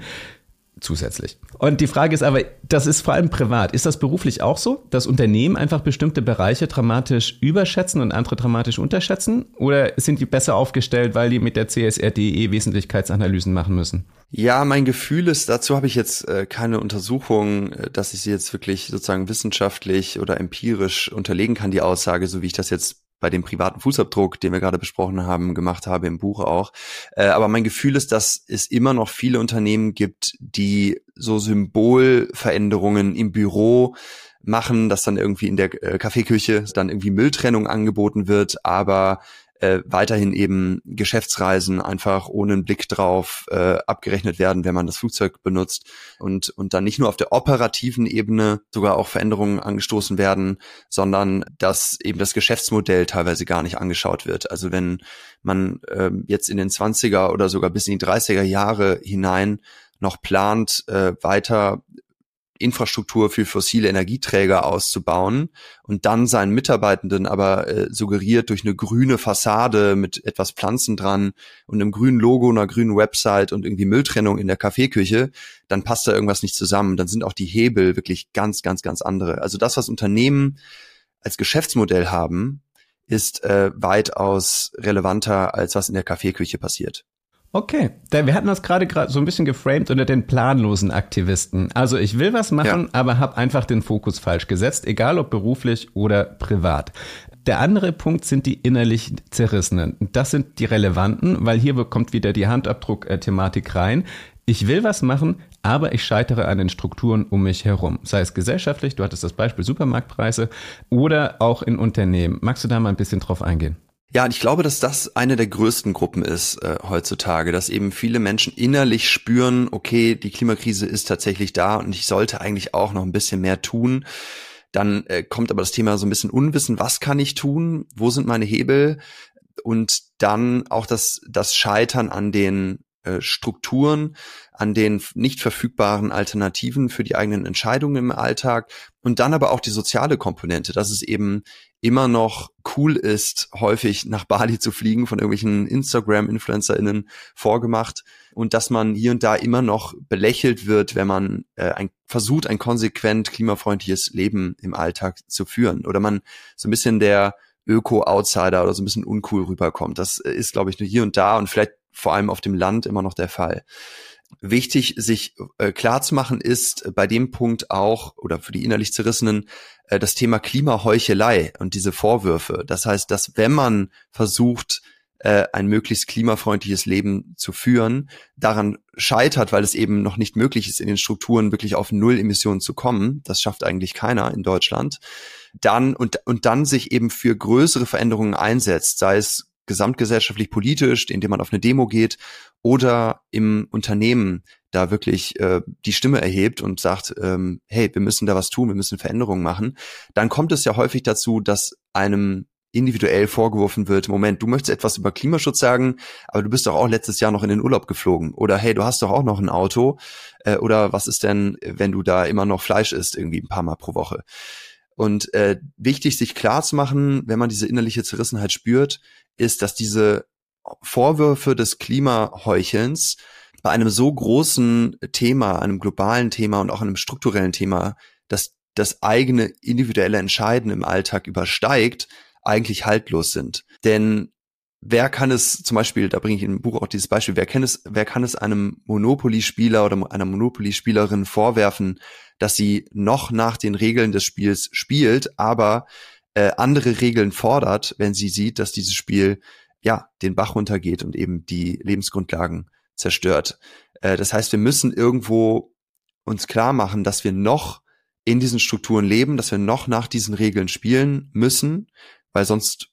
Zusätzlich. Und die Frage ist aber, das ist vor allem privat. Ist das beruflich auch so, dass Unternehmen einfach bestimmte Bereiche dramatisch überschätzen und andere dramatisch unterschätzen? Oder sind die besser aufgestellt, weil die mit der CSRDE Wesentlichkeitsanalysen machen müssen? Ja, mein Gefühl ist, dazu habe ich jetzt äh, keine Untersuchung, äh, dass ich sie jetzt wirklich sozusagen wissenschaftlich oder empirisch unterlegen kann, die Aussage, so wie ich das jetzt bei dem privaten Fußabdruck, den wir gerade besprochen haben, gemacht habe im Buch auch. Äh, aber mein Gefühl ist, dass es immer noch viele Unternehmen gibt, die so Symbolveränderungen im Büro machen, dass dann irgendwie in der äh, Kaffeeküche dann irgendwie Mülltrennung angeboten wird, aber äh, weiterhin eben Geschäftsreisen einfach ohne einen Blick drauf äh, abgerechnet werden, wenn man das Flugzeug benutzt und, und dann nicht nur auf der operativen Ebene sogar auch Veränderungen angestoßen werden, sondern dass eben das Geschäftsmodell teilweise gar nicht angeschaut wird. Also wenn man äh, jetzt in den 20er oder sogar bis in die 30er Jahre hinein noch plant, äh, weiter Infrastruktur für fossile Energieträger auszubauen und dann seinen Mitarbeitenden aber äh, suggeriert durch eine grüne Fassade mit etwas Pflanzen dran und einem grünen Logo, einer grünen Website und irgendwie Mülltrennung in der Kaffeeküche, dann passt da irgendwas nicht zusammen. Dann sind auch die Hebel wirklich ganz, ganz, ganz andere. Also das, was Unternehmen als Geschäftsmodell haben, ist äh, weitaus relevanter, als was in der Kaffeeküche passiert. Okay, wir hatten das gerade gerade so ein bisschen geframed unter den planlosen Aktivisten. Also ich will was machen, ja. aber habe einfach den Fokus falsch gesetzt, egal ob beruflich oder privat. Der andere Punkt sind die innerlich Zerrissenen. Das sind die relevanten, weil hier kommt wieder die Handabdruck-Thematik rein. Ich will was machen, aber ich scheitere an den Strukturen um mich herum. Sei es gesellschaftlich, du hattest das Beispiel Supermarktpreise, oder auch in Unternehmen. Magst du da mal ein bisschen drauf eingehen? Ja, und ich glaube, dass das eine der größten Gruppen ist äh, heutzutage, dass eben viele Menschen innerlich spüren, okay, die Klimakrise ist tatsächlich da und ich sollte eigentlich auch noch ein bisschen mehr tun. Dann äh, kommt aber das Thema so ein bisschen Unwissen, was kann ich tun, wo sind meine Hebel? Und dann auch das, das Scheitern an den äh, Strukturen, an den nicht verfügbaren Alternativen für die eigenen Entscheidungen im Alltag. Und dann aber auch die soziale Komponente, dass es eben immer noch cool ist, häufig nach Bali zu fliegen, von irgendwelchen Instagram-InfluencerInnen vorgemacht und dass man hier und da immer noch belächelt wird, wenn man äh, ein, versucht, ein konsequent klimafreundliches Leben im Alltag zu führen oder man so ein bisschen der Öko-Outsider oder so ein bisschen uncool rüberkommt. Das äh, ist, glaube ich, nur hier und da und vielleicht vor allem auf dem Land immer noch der Fall. Wichtig, sich äh, klar zu machen ist bei dem Punkt auch, oder für die innerlich Zerrissenen, äh, das Thema Klimaheuchelei und diese Vorwürfe. Das heißt, dass wenn man versucht, äh, ein möglichst klimafreundliches Leben zu führen, daran scheitert, weil es eben noch nicht möglich ist, in den Strukturen wirklich auf Null Emissionen zu kommen. Das schafft eigentlich keiner in Deutschland. Dann und, und dann sich eben für größere Veränderungen einsetzt, sei es gesamtgesellschaftlich politisch, indem man auf eine Demo geht oder im Unternehmen da wirklich äh, die Stimme erhebt und sagt, ähm, hey, wir müssen da was tun, wir müssen Veränderungen machen, dann kommt es ja häufig dazu, dass einem individuell vorgeworfen wird, Moment, du möchtest etwas über Klimaschutz sagen, aber du bist doch auch letztes Jahr noch in den Urlaub geflogen. Oder hey, du hast doch auch noch ein Auto. Äh, oder was ist denn, wenn du da immer noch Fleisch isst, irgendwie ein paar Mal pro Woche? Und äh, wichtig, sich klar zu machen, wenn man diese innerliche Zerrissenheit spürt, ist, dass diese Vorwürfe des Klimaheuchelns bei einem so großen Thema, einem globalen Thema und auch einem strukturellen Thema, dass das eigene individuelle Entscheiden im Alltag übersteigt, eigentlich haltlos sind. Denn wer kann es zum Beispiel, da bringe ich im Buch auch dieses Beispiel, wer kann es, wer kann es einem Monopoly-Spieler oder einer Monopoly-Spielerin vorwerfen, dass sie noch nach den Regeln des Spiels spielt, aber äh, andere Regeln fordert, wenn sie sieht, dass dieses Spiel ja den Bach runtergeht und eben die Lebensgrundlagen zerstört. Äh, das heißt, wir müssen irgendwo uns klar machen, dass wir noch in diesen Strukturen leben, dass wir noch nach diesen Regeln spielen müssen, weil sonst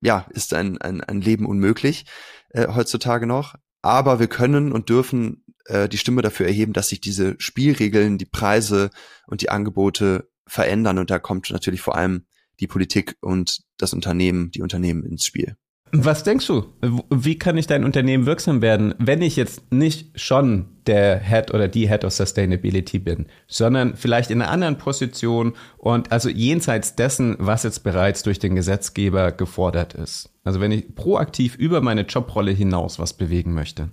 ja ist ein, ein, ein Leben unmöglich äh, heutzutage noch. Aber wir können und dürfen äh, die Stimme dafür erheben, dass sich diese Spielregeln, die Preise und die Angebote verändern. Und da kommt natürlich vor allem die Politik und das Unternehmen, die Unternehmen ins Spiel. Was denkst du? Wie kann ich dein Unternehmen wirksam werden, wenn ich jetzt nicht schon der Head oder die Head of Sustainability bin, sondern vielleicht in einer anderen Position und also jenseits dessen, was jetzt bereits durch den Gesetzgeber gefordert ist? Also wenn ich proaktiv über meine Jobrolle hinaus was bewegen möchte.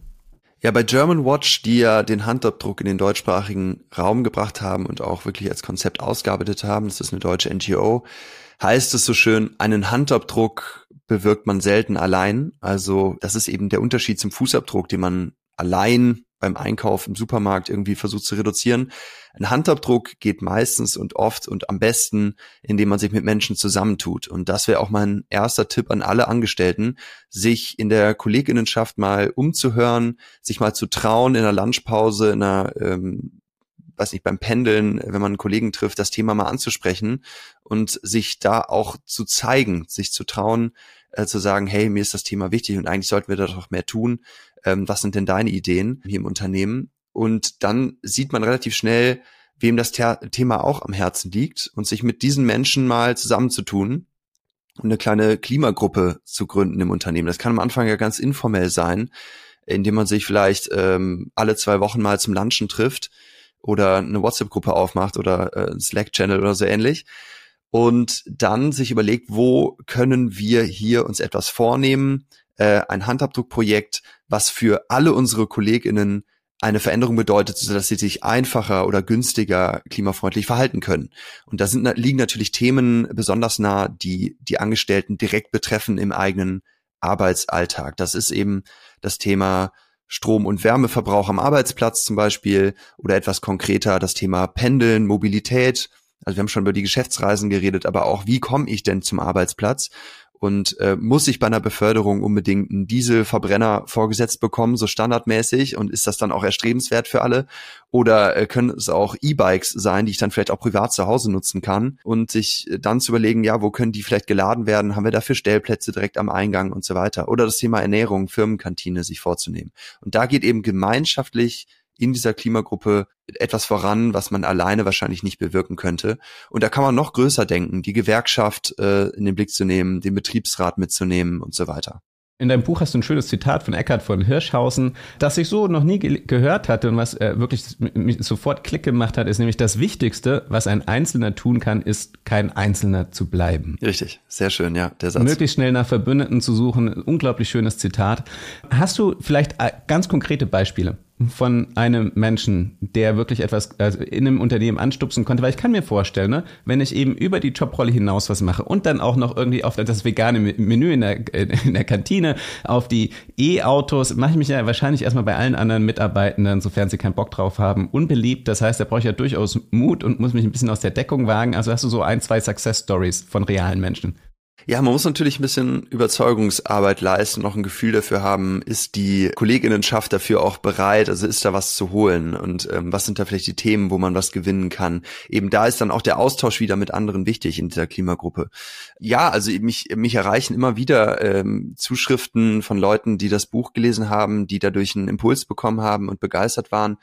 Ja, bei German Watch, die ja den Handabdruck in den deutschsprachigen Raum gebracht haben und auch wirklich als Konzept ausgearbeitet haben, das ist eine deutsche NGO, heißt es so schön, einen Handabdruck bewirkt man selten allein. Also das ist eben der Unterschied zum Fußabdruck, den man allein beim Einkauf im Supermarkt irgendwie versucht zu reduzieren. Ein Handabdruck geht meistens und oft und am besten, indem man sich mit Menschen zusammentut. Und das wäre auch mein erster Tipp an alle Angestellten, sich in der Kolleginnenschaft mal umzuhören, sich mal zu trauen, in einer Lunchpause, in einer, ähm, weiß nicht, beim Pendeln, wenn man einen Kollegen trifft, das Thema mal anzusprechen und sich da auch zu zeigen, sich zu trauen, äh, zu sagen, hey, mir ist das Thema wichtig und eigentlich sollten wir da doch mehr tun ähm, was sind denn deine Ideen hier im Unternehmen? Und dann sieht man relativ schnell, wem das Thema auch am Herzen liegt und sich mit diesen Menschen mal zusammenzutun und eine kleine Klimagruppe zu gründen im Unternehmen. Das kann am Anfang ja ganz informell sein, indem man sich vielleicht ähm, alle zwei Wochen mal zum Lunchen trifft oder eine WhatsApp-Gruppe aufmacht oder äh, ein Slack-Channel oder so ähnlich und dann sich überlegt, wo können wir hier uns etwas vornehmen, äh, ein Handabdruckprojekt, was für alle unsere KollegInnen eine Veränderung bedeutet, sodass sie sich einfacher oder günstiger klimafreundlich verhalten können. Und da sind, liegen natürlich Themen besonders nah, die die Angestellten direkt betreffen im eigenen Arbeitsalltag. Das ist eben das Thema Strom- und Wärmeverbrauch am Arbeitsplatz zum Beispiel oder etwas konkreter das Thema Pendeln, Mobilität. Also wir haben schon über die Geschäftsreisen geredet, aber auch wie komme ich denn zum Arbeitsplatz? und äh, muss ich bei einer Beförderung unbedingt einen Dieselverbrenner vorgesetzt bekommen, so standardmäßig? Und ist das dann auch erstrebenswert für alle? Oder äh, können es auch E-Bikes sein, die ich dann vielleicht auch privat zu Hause nutzen kann? Und sich dann zu überlegen, ja, wo können die vielleicht geladen werden, haben wir dafür Stellplätze direkt am Eingang und so weiter? Oder das Thema Ernährung, Firmenkantine sich vorzunehmen. Und da geht eben gemeinschaftlich in dieser Klimagruppe etwas voran, was man alleine wahrscheinlich nicht bewirken könnte. Und da kann man noch größer denken, die Gewerkschaft äh, in den Blick zu nehmen, den Betriebsrat mitzunehmen und so weiter. In deinem Buch hast du ein schönes Zitat von Eckhard von Hirschhausen, das ich so noch nie ge gehört hatte und was äh, wirklich sofort Klick gemacht hat, ist nämlich das Wichtigste, was ein Einzelner tun kann, ist kein Einzelner zu bleiben. Richtig, sehr schön, ja, der Satz. Möglichst schnell nach Verbündeten zu suchen, unglaublich schönes Zitat. Hast du vielleicht äh, ganz konkrete Beispiele? Von einem Menschen, der wirklich etwas also in einem Unternehmen anstupsen konnte, weil ich kann mir vorstellen, ne, wenn ich eben über die Jobrolle hinaus was mache und dann auch noch irgendwie auf das vegane Menü in der, in der Kantine, auf die E-Autos, mache ich mich ja wahrscheinlich erstmal bei allen anderen Mitarbeitenden, sofern sie keinen Bock drauf haben, unbeliebt. Das heißt, da brauche ich ja durchaus Mut und muss mich ein bisschen aus der Deckung wagen. Also hast du so ein, zwei Success Stories von realen Menschen. Ja, man muss natürlich ein bisschen Überzeugungsarbeit leisten, noch ein Gefühl dafür haben, ist die Kolleginnenschaft dafür auch bereit, also ist da was zu holen und ähm, was sind da vielleicht die Themen, wo man was gewinnen kann. Eben da ist dann auch der Austausch wieder mit anderen wichtig in dieser Klimagruppe. Ja, also mich, mich erreichen immer wieder ähm, Zuschriften von Leuten, die das Buch gelesen haben, die dadurch einen Impuls bekommen haben und begeistert waren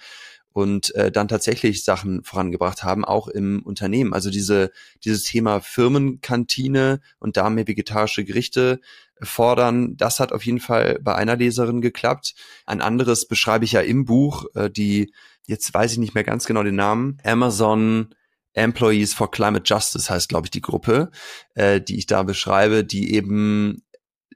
und äh, dann tatsächlich Sachen vorangebracht haben, auch im Unternehmen. Also diese, dieses Thema Firmenkantine und da mehr vegetarische Gerichte fordern, das hat auf jeden Fall bei einer Leserin geklappt. Ein anderes beschreibe ich ja im Buch, äh, die, jetzt weiß ich nicht mehr ganz genau den Namen, Amazon Employees for Climate Justice heißt, glaube ich, die Gruppe, äh, die ich da beschreibe, die eben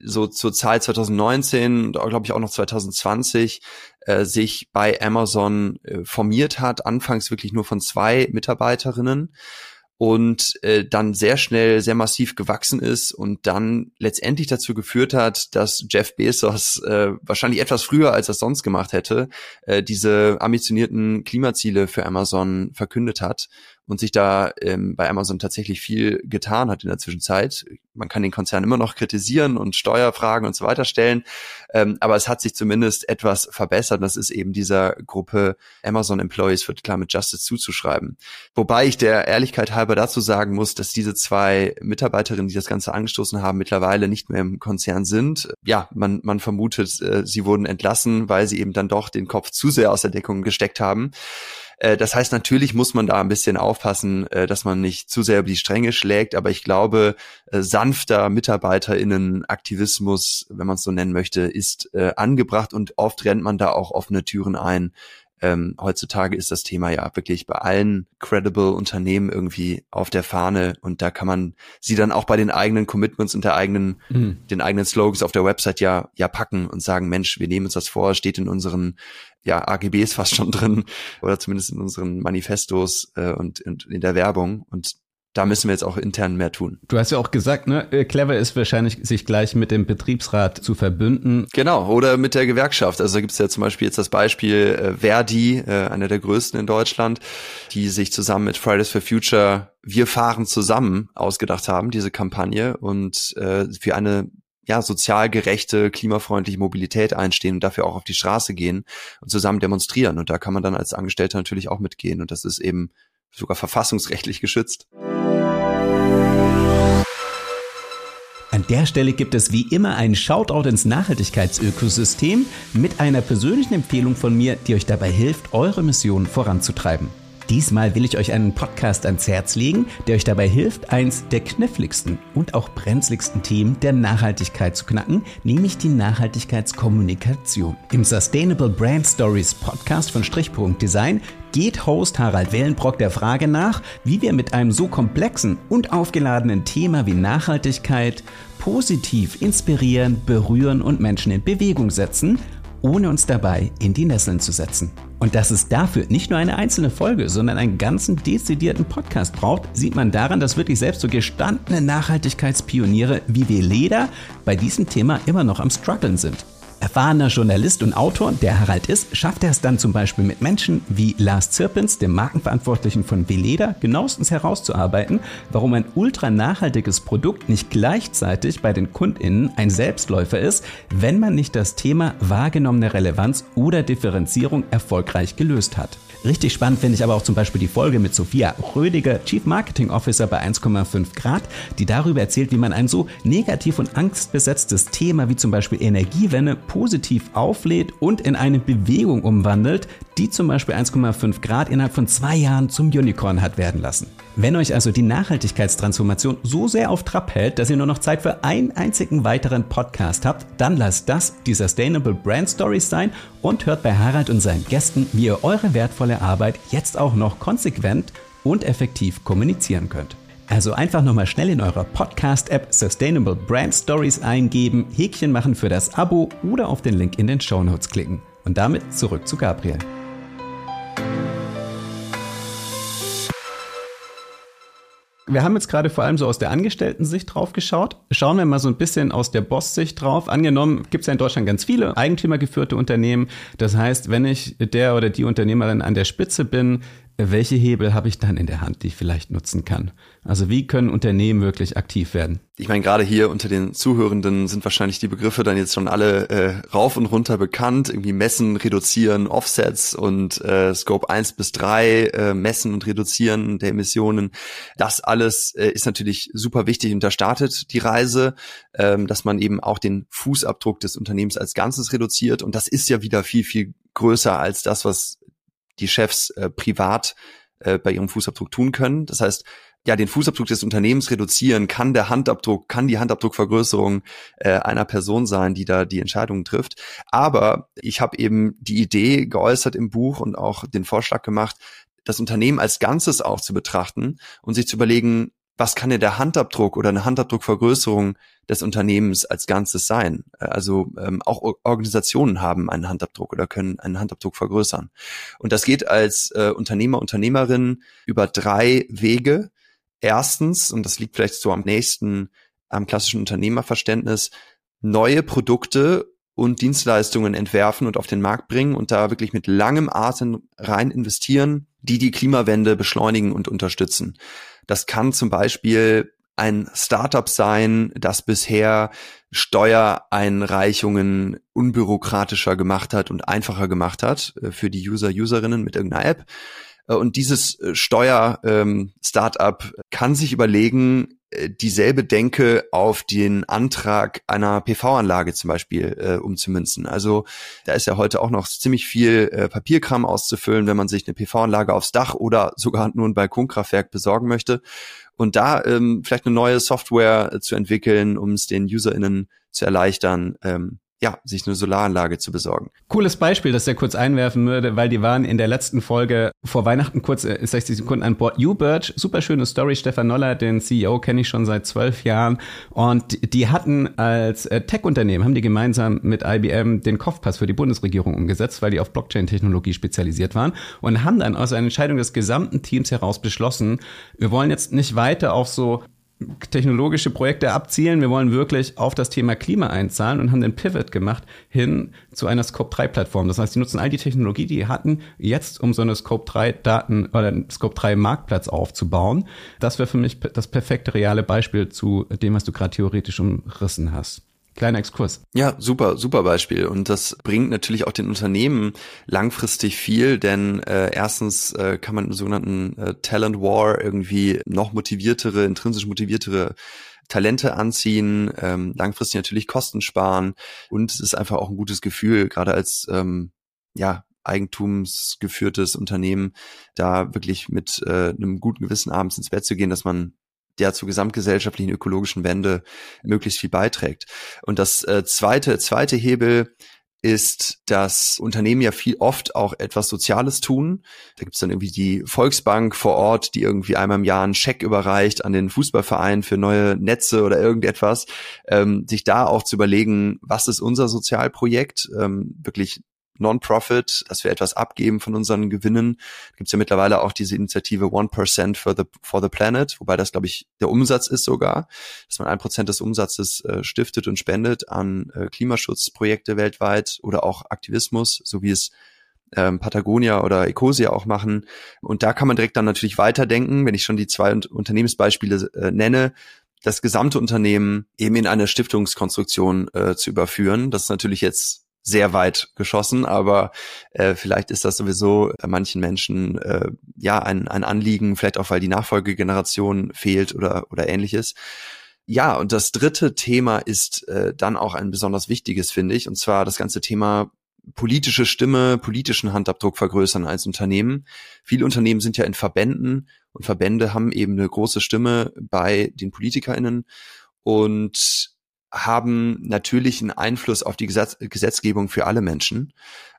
so zur Zeit 2019 und glaube ich auch noch 2020 äh, sich bei Amazon äh, formiert hat, anfangs wirklich nur von zwei Mitarbeiterinnen und äh, dann sehr schnell sehr massiv gewachsen ist und dann letztendlich dazu geführt hat, dass Jeff Bezos äh, wahrscheinlich etwas früher als er sonst gemacht hätte, äh, diese ambitionierten Klimaziele für Amazon verkündet hat und sich da ähm, bei Amazon tatsächlich viel getan hat in der Zwischenzeit. Man kann den Konzern immer noch kritisieren und Steuerfragen und so weiter stellen, ähm, aber es hat sich zumindest etwas verbessert. Das ist eben dieser Gruppe Amazon Employees für Climate Justice zuzuschreiben. Wobei ich der Ehrlichkeit halber dazu sagen muss, dass diese zwei Mitarbeiterinnen, die das Ganze angestoßen haben, mittlerweile nicht mehr im Konzern sind. Ja, man, man vermutet, äh, sie wurden entlassen, weil sie eben dann doch den Kopf zu sehr aus der Deckung gesteckt haben. Äh, das heißt, natürlich muss man da ein bisschen aufpassen, äh, dass man nicht zu sehr über die Stränge schlägt, aber ich glaube, äh, sanfter MitarbeiterInnen-Aktivismus, wenn man es so nennen möchte, ist angebracht und oft rennt man da auch offene Türen ein, ähm, heutzutage ist das Thema ja wirklich bei allen credible Unternehmen irgendwie auf der Fahne und da kann man sie dann auch bei den eigenen Commitments und der eigenen, mhm. den eigenen Slogans auf der Website ja, ja packen und sagen, Mensch, wir nehmen uns das vor, steht in unseren ja, AGBs fast schon drin oder zumindest in unseren Manifestos äh, und, und in der Werbung und da müssen wir jetzt auch intern mehr tun. Du hast ja auch gesagt, ne, äh, clever ist wahrscheinlich, sich gleich mit dem Betriebsrat zu verbünden. Genau, oder mit der Gewerkschaft. Also da gibt es ja zum Beispiel jetzt das Beispiel äh, Verdi, äh, einer der größten in Deutschland, die sich zusammen mit Fridays for Future Wir fahren zusammen ausgedacht haben, diese Kampagne, und äh, für eine ja, sozial gerechte, klimafreundliche Mobilität einstehen und dafür auch auf die Straße gehen und zusammen demonstrieren. Und da kann man dann als Angestellter natürlich auch mitgehen. Und das ist eben sogar verfassungsrechtlich geschützt. An der Stelle gibt es wie immer einen Shoutout ins Nachhaltigkeitsökosystem mit einer persönlichen Empfehlung von mir, die euch dabei hilft, eure Mission voranzutreiben. Diesmal will ich euch einen Podcast ans Herz legen, der euch dabei hilft, eins der kniffligsten und auch brenzligsten Themen der Nachhaltigkeit zu knacken, nämlich die Nachhaltigkeitskommunikation. Im Sustainable Brand Stories Podcast von Strichpunkt Design geht Host Harald Wellenbrock der Frage nach, wie wir mit einem so komplexen und aufgeladenen Thema wie Nachhaltigkeit positiv inspirieren, berühren und Menschen in Bewegung setzen, ohne uns dabei in die Nesseln zu setzen. Und dass es dafür nicht nur eine einzelne Folge, sondern einen ganzen dezidierten Podcast braucht, sieht man daran, dass wirklich selbst so gestandene Nachhaltigkeitspioniere wie Veleda bei diesem Thema immer noch am struggeln sind. Erfahrener Journalist und Autor, der Harald ist, schafft er es dann zum Beispiel mit Menschen wie Lars Zirpens, dem Markenverantwortlichen von Veleda, genauestens herauszuarbeiten, warum ein ultra nachhaltiges Produkt nicht gleichzeitig bei den KundInnen ein Selbstläufer ist, wenn man nicht das Thema wahrgenommene Relevanz oder Differenzierung erfolgreich gelöst hat. Richtig spannend finde ich aber auch zum Beispiel die Folge mit Sophia Rödiger, Chief Marketing Officer bei 1,5 Grad, die darüber erzählt, wie man ein so negativ und angstbesetztes Thema wie zum Beispiel Energiewende positiv auflädt und in eine Bewegung umwandelt, die zum Beispiel 1,5 Grad innerhalb von zwei Jahren zum Unicorn hat werden lassen. Wenn euch also die Nachhaltigkeitstransformation so sehr auf Trab hält, dass ihr nur noch Zeit für einen einzigen weiteren Podcast habt, dann lasst das die Sustainable Brand Stories sein und hört bei Harald und seinen Gästen, wie ihr eure wertvolle Arbeit jetzt auch noch konsequent und effektiv kommunizieren könnt. Also einfach nochmal schnell in eurer Podcast-App Sustainable Brand Stories eingeben, Häkchen machen für das Abo oder auf den Link in den Show Notes klicken. Und damit zurück zu Gabriel. wir haben jetzt gerade vor allem so aus der Angestellten-Sicht drauf geschaut. Schauen wir mal so ein bisschen aus der Boss-Sicht drauf. Angenommen, gibt es ja in Deutschland ganz viele eigentümergeführte Unternehmen. Das heißt, wenn ich der oder die Unternehmerin an der Spitze bin, welche Hebel habe ich dann in der Hand, die ich vielleicht nutzen kann? Also wie können Unternehmen wirklich aktiv werden? Ich meine, gerade hier unter den Zuhörenden sind wahrscheinlich die Begriffe dann jetzt schon alle äh, rauf und runter bekannt. Irgendwie messen, reduzieren, Offsets und äh, Scope 1 bis 3, äh, messen und reduzieren der Emissionen. Das alles äh, ist natürlich super wichtig und da startet die Reise, ähm, dass man eben auch den Fußabdruck des Unternehmens als Ganzes reduziert. Und das ist ja wieder viel, viel größer als das, was die Chefs äh, privat äh, bei ihrem Fußabdruck tun können. Das heißt, ja, den Fußabdruck des Unternehmens reduzieren kann der Handabdruck, kann die Handabdruckvergrößerung äh, einer Person sein, die da die Entscheidungen trifft. Aber ich habe eben die Idee geäußert im Buch und auch den Vorschlag gemacht, das Unternehmen als Ganzes auch zu betrachten und sich zu überlegen, was kann denn der Handabdruck oder eine Handabdruckvergrößerung des Unternehmens als Ganzes sein? Also ähm, auch Organisationen haben einen Handabdruck oder können einen Handabdruck vergrößern. Und das geht als äh, Unternehmer, Unternehmerin über drei Wege. Erstens, und das liegt vielleicht so am nächsten am klassischen Unternehmerverständnis, neue Produkte und Dienstleistungen entwerfen und auf den Markt bringen und da wirklich mit langem Atem rein investieren, die die Klimawende beschleunigen und unterstützen. Das kann zum Beispiel ein Startup sein, das bisher Steuereinreichungen unbürokratischer gemacht hat und einfacher gemacht hat äh, für die User, Userinnen mit irgendeiner App. Äh, und dieses äh, Steuer-Startup ähm, kann sich überlegen, dieselbe Denke auf den Antrag einer PV-Anlage zum Beispiel äh, umzumünzen. Also da ist ja heute auch noch ziemlich viel äh, Papierkram auszufüllen, wenn man sich eine PV-Anlage aufs Dach oder sogar nur ein Balkonkraftwerk besorgen möchte. Und da ähm, vielleicht eine neue Software äh, zu entwickeln, um es den UserInnen zu erleichtern, ähm, ja, sich eine Solaranlage zu besorgen. Cooles Beispiel, das ich kurz einwerfen würde, weil die waren in der letzten Folge vor Weihnachten kurz 60 äh, Sekunden an Bord. U-Birch, super schöne Story. Stefan Noller, den CEO, kenne ich schon seit zwölf Jahren. Und die hatten als äh, Tech-Unternehmen, haben die gemeinsam mit IBM den Kopfpass für die Bundesregierung umgesetzt, weil die auf Blockchain-Technologie spezialisiert waren und haben dann aus einer Entscheidung des gesamten Teams heraus beschlossen, wir wollen jetzt nicht weiter auf so technologische Projekte abzielen. Wir wollen wirklich auf das Thema Klima einzahlen und haben den Pivot gemacht hin zu einer Scope-3-Plattform. Das heißt, die nutzen all die Technologie, die die hatten, jetzt um so eine Scope-3-Daten oder Scope-3-Marktplatz aufzubauen. Das wäre für mich das perfekte reale Beispiel zu dem, was du gerade theoretisch umrissen hast. Kleiner Exkurs. Ja, super, super Beispiel. Und das bringt natürlich auch den Unternehmen langfristig viel, denn äh, erstens äh, kann man im sogenannten äh, Talent War irgendwie noch motiviertere, intrinsisch motiviertere Talente anziehen, ähm, langfristig natürlich Kosten sparen und es ist einfach auch ein gutes Gefühl, gerade als ähm, ja eigentumsgeführtes Unternehmen, da wirklich mit äh, einem guten Gewissen abends ins Bett zu gehen, dass man der zur gesamtgesellschaftlichen ökologischen Wende möglichst viel beiträgt. Und das äh, zweite, zweite Hebel ist, dass Unternehmen ja viel oft auch etwas Soziales tun. Da gibt's dann irgendwie die Volksbank vor Ort, die irgendwie einmal im Jahr einen Scheck überreicht an den Fußballverein für neue Netze oder irgendetwas. Ähm, sich da auch zu überlegen, was ist unser Sozialprojekt, ähm, wirklich Non-Profit, dass wir etwas abgeben von unseren Gewinnen. Gibt es ja mittlerweile auch diese Initiative 1% for the, for the Planet, wobei das, glaube ich, der Umsatz ist sogar, dass man ein Prozent des Umsatzes äh, stiftet und spendet an äh, Klimaschutzprojekte weltweit oder auch Aktivismus, so wie es ähm, Patagonia oder Ecosia auch machen. Und da kann man direkt dann natürlich weiterdenken, wenn ich schon die zwei Unternehmensbeispiele äh, nenne, das gesamte Unternehmen eben in eine Stiftungskonstruktion äh, zu überführen. Das ist natürlich jetzt sehr weit geschossen, aber äh, vielleicht ist das sowieso manchen Menschen äh, ja ein, ein Anliegen, vielleicht auch weil die Nachfolgegeneration fehlt oder oder ähnliches. Ja, und das dritte Thema ist äh, dann auch ein besonders wichtiges, finde ich, und zwar das ganze Thema politische Stimme, politischen Handabdruck vergrößern als Unternehmen. Viele Unternehmen sind ja in Verbänden und Verbände haben eben eine große Stimme bei den PolitikerInnen und haben natürlich einen Einfluss auf die Gesetz Gesetzgebung für alle Menschen.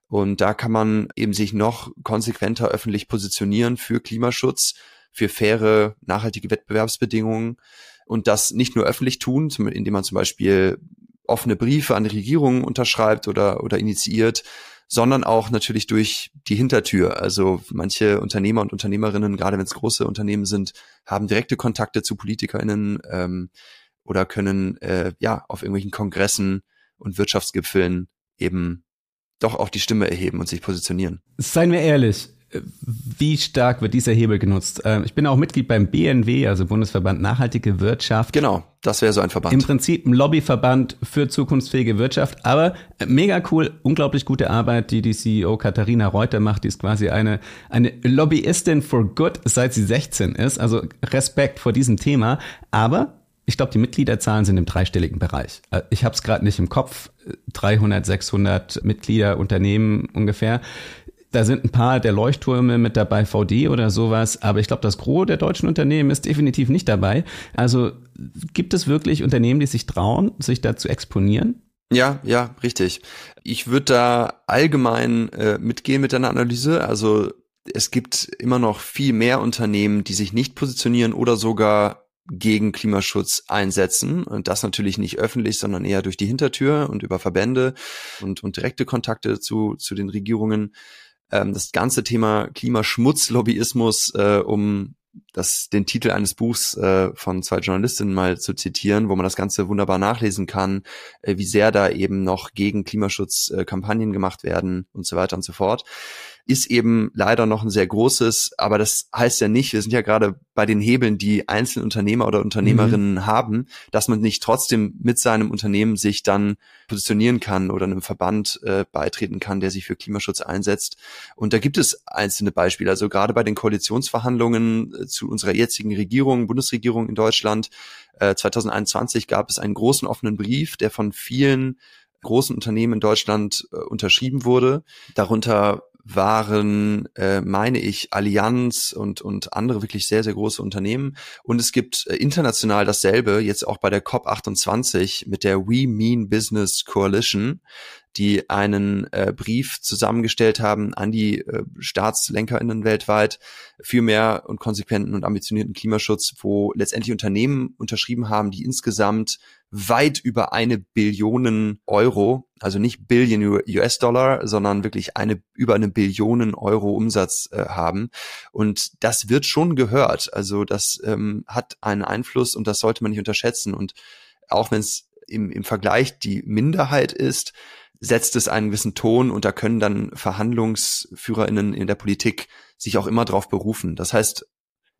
Und da kann man eben sich noch konsequenter öffentlich positionieren für Klimaschutz, für faire, nachhaltige Wettbewerbsbedingungen und das nicht nur öffentlich tun, indem man zum Beispiel offene Briefe an die Regierung unterschreibt oder, oder initiiert, sondern auch natürlich durch die Hintertür. Also manche Unternehmer und Unternehmerinnen, gerade wenn es große Unternehmen sind, haben direkte Kontakte zu PolitikerInnen, ähm, oder können äh, ja auf irgendwelchen Kongressen und Wirtschaftsgipfeln eben doch auch die Stimme erheben und sich positionieren. Seien wir ehrlich, wie stark wird dieser Hebel genutzt? Ähm, ich bin auch Mitglied beim BNW, also Bundesverband Nachhaltige Wirtschaft. Genau, das wäre so ein Verband. Im Prinzip ein Lobbyverband für zukunftsfähige Wirtschaft, aber mega cool, unglaublich gute Arbeit, die die CEO Katharina Reuter macht. Die ist quasi eine, eine Lobbyistin for good, seit sie 16 ist. Also Respekt vor diesem Thema. Aber ich glaube, die Mitgliederzahlen sind im dreistelligen Bereich. Äh, ich habe es gerade nicht im Kopf, 300, 600 Mitglieder, Unternehmen ungefähr. Da sind ein paar der Leuchttürme mit dabei, VD oder sowas, aber ich glaube, das Gros der deutschen Unternehmen ist definitiv nicht dabei. Also gibt es wirklich Unternehmen, die sich trauen, sich da zu exponieren? Ja, ja, richtig. Ich würde da allgemein äh, mitgehen mit deiner Analyse. Also es gibt immer noch viel mehr Unternehmen, die sich nicht positionieren oder sogar gegen Klimaschutz einsetzen. Und das natürlich nicht öffentlich, sondern eher durch die Hintertür und über Verbände und, und direkte Kontakte zu, zu den Regierungen. Ähm, das ganze Thema Klimaschmutzlobbyismus, äh, um das, den Titel eines Buchs äh, von zwei Journalistinnen mal zu zitieren, wo man das Ganze wunderbar nachlesen kann, äh, wie sehr da eben noch gegen Klimaschutz äh, Kampagnen gemacht werden und so weiter und so fort ist eben leider noch ein sehr großes, aber das heißt ja nicht, wir sind ja gerade bei den Hebeln, die einzelne Unternehmer oder Unternehmerinnen mhm. haben, dass man nicht trotzdem mit seinem Unternehmen sich dann positionieren kann oder einem Verband äh, beitreten kann, der sich für Klimaschutz einsetzt. Und da gibt es einzelne Beispiele. Also gerade bei den Koalitionsverhandlungen äh, zu unserer jetzigen Regierung, Bundesregierung in Deutschland, äh, 2021 gab es einen großen offenen Brief, der von vielen großen Unternehmen in Deutschland äh, unterschrieben wurde. Darunter waren, äh, meine ich, Allianz und, und andere wirklich sehr, sehr große Unternehmen. Und es gibt äh, international dasselbe, jetzt auch bei der COP28 mit der We Mean Business Coalition die einen äh, Brief zusammengestellt haben an die äh, StaatslenkerInnen weltweit für mehr und konsequenten und ambitionierten Klimaschutz, wo letztendlich Unternehmen unterschrieben haben, die insgesamt weit über eine Billion Euro, also nicht Billion US-Dollar, sondern wirklich eine über eine Billion Euro Umsatz äh, haben. Und das wird schon gehört. Also das ähm, hat einen Einfluss und das sollte man nicht unterschätzen. Und auch wenn es im, im Vergleich die Minderheit ist, setzt es einen gewissen Ton und da können dann VerhandlungsführerInnen in der Politik sich auch immer drauf berufen. Das heißt,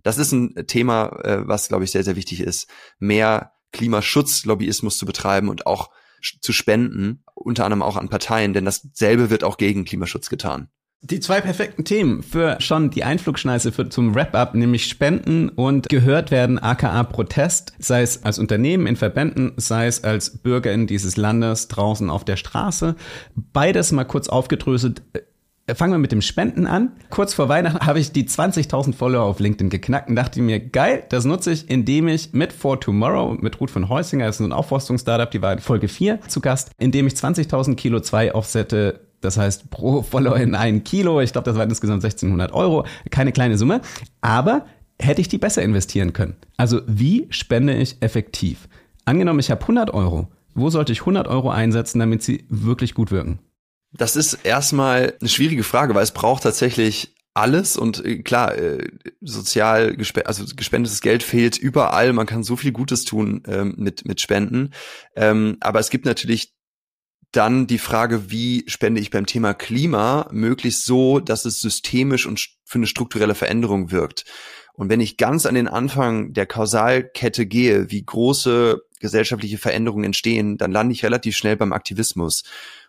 das ist ein Thema, äh, was, glaube ich, sehr, sehr wichtig ist, mehr Klimaschutzlobbyismus zu betreiben und auch zu spenden, unter anderem auch an Parteien, denn dasselbe wird auch gegen Klimaschutz getan. Die zwei perfekten Themen für schon die Einflugschneise für zum Wrap-up, nämlich Spenden und gehört werden, aka Protest, sei es als Unternehmen in Verbänden, sei es als Bürgerin dieses Landes draußen auf der Straße. Beides mal kurz aufgedröselt. Äh, fangen wir mit dem Spenden an. Kurz vor Weihnachten habe ich die 20.000 Follower auf LinkedIn geknackt und dachte mir, geil, das nutze ich, indem ich mit For Tomorrow, mit Ruth von Heusinger, das ist ein Aufforstungsstartup, die war in Folge 4 zu Gast, indem ich 20.000 Kilo 2 aufsette das heißt, pro Follower in ein Kilo, ich glaube, das waren insgesamt 1600 Euro, keine kleine Summe, aber hätte ich die besser investieren können. Also wie spende ich effektiv? Angenommen, ich habe 100 Euro. Wo sollte ich 100 Euro einsetzen, damit sie wirklich gut wirken? Das ist erstmal eine schwierige Frage, weil es braucht tatsächlich alles und äh, klar, äh, sozial also gespendetes Geld fehlt überall. Man kann so viel Gutes tun ähm, mit mit Spenden, ähm, aber es gibt natürlich dann die Frage, wie spende ich beim Thema Klima möglichst so, dass es systemisch und für eine strukturelle Veränderung wirkt. Und wenn ich ganz an den Anfang der Kausalkette gehe, wie große gesellschaftliche Veränderungen entstehen, dann lande ich relativ schnell beim Aktivismus.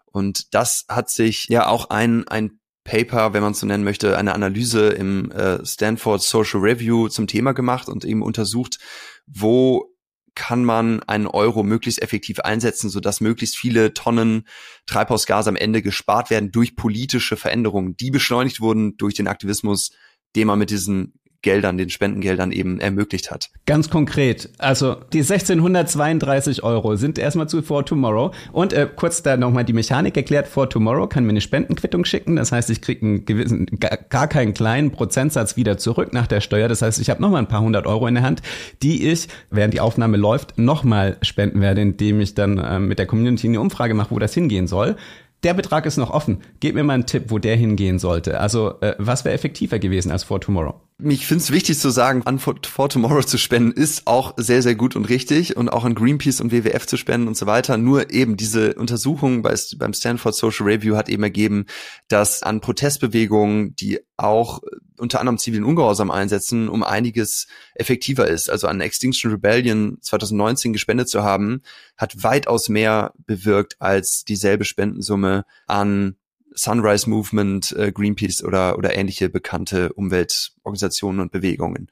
Und das hat sich ja auch ein, ein Paper, wenn man es so nennen möchte, eine Analyse im äh, Stanford Social Review zum Thema gemacht und eben untersucht, wo kann man einen Euro möglichst effektiv einsetzen, sodass möglichst viele Tonnen Treibhausgase am Ende gespart werden durch politische Veränderungen, die beschleunigt wurden durch den Aktivismus, den man mit diesen Geldern, den Spendengeldern eben ermöglicht hat. Ganz konkret, also die 1632 Euro sind erstmal zu For Tomorrow und äh, kurz da nochmal die Mechanik erklärt, For Tomorrow kann mir eine Spendenquittung schicken, das heißt, ich kriege einen gewissen, gar keinen kleinen Prozentsatz wieder zurück nach der Steuer, das heißt, ich habe nochmal ein paar hundert Euro in der Hand, die ich, während die Aufnahme läuft, nochmal spenden werde, indem ich dann äh, mit der Community eine Umfrage mache, wo das hingehen soll der Betrag ist noch offen. Gebt mir mal einen Tipp, wo der hingehen sollte. Also, äh, was wäre effektiver gewesen als For Tomorrow? Ich finde es wichtig zu sagen, an For, For, Tomorrow zu spenden ist auch sehr, sehr gut und richtig und auch an Greenpeace und WWF zu spenden und so weiter. Nur eben diese Untersuchung bei, beim Stanford Social Review hat eben ergeben, dass an Protestbewegungen, die auch unter anderem zivilen Ungehorsam einsetzen, um einiges effektiver ist. Also an Extinction Rebellion 2019 gespendet zu haben, hat weitaus mehr bewirkt als dieselbe Spendensumme an Sunrise Movement, äh, Greenpeace oder, oder ähnliche bekannte Umweltorganisationen und Bewegungen.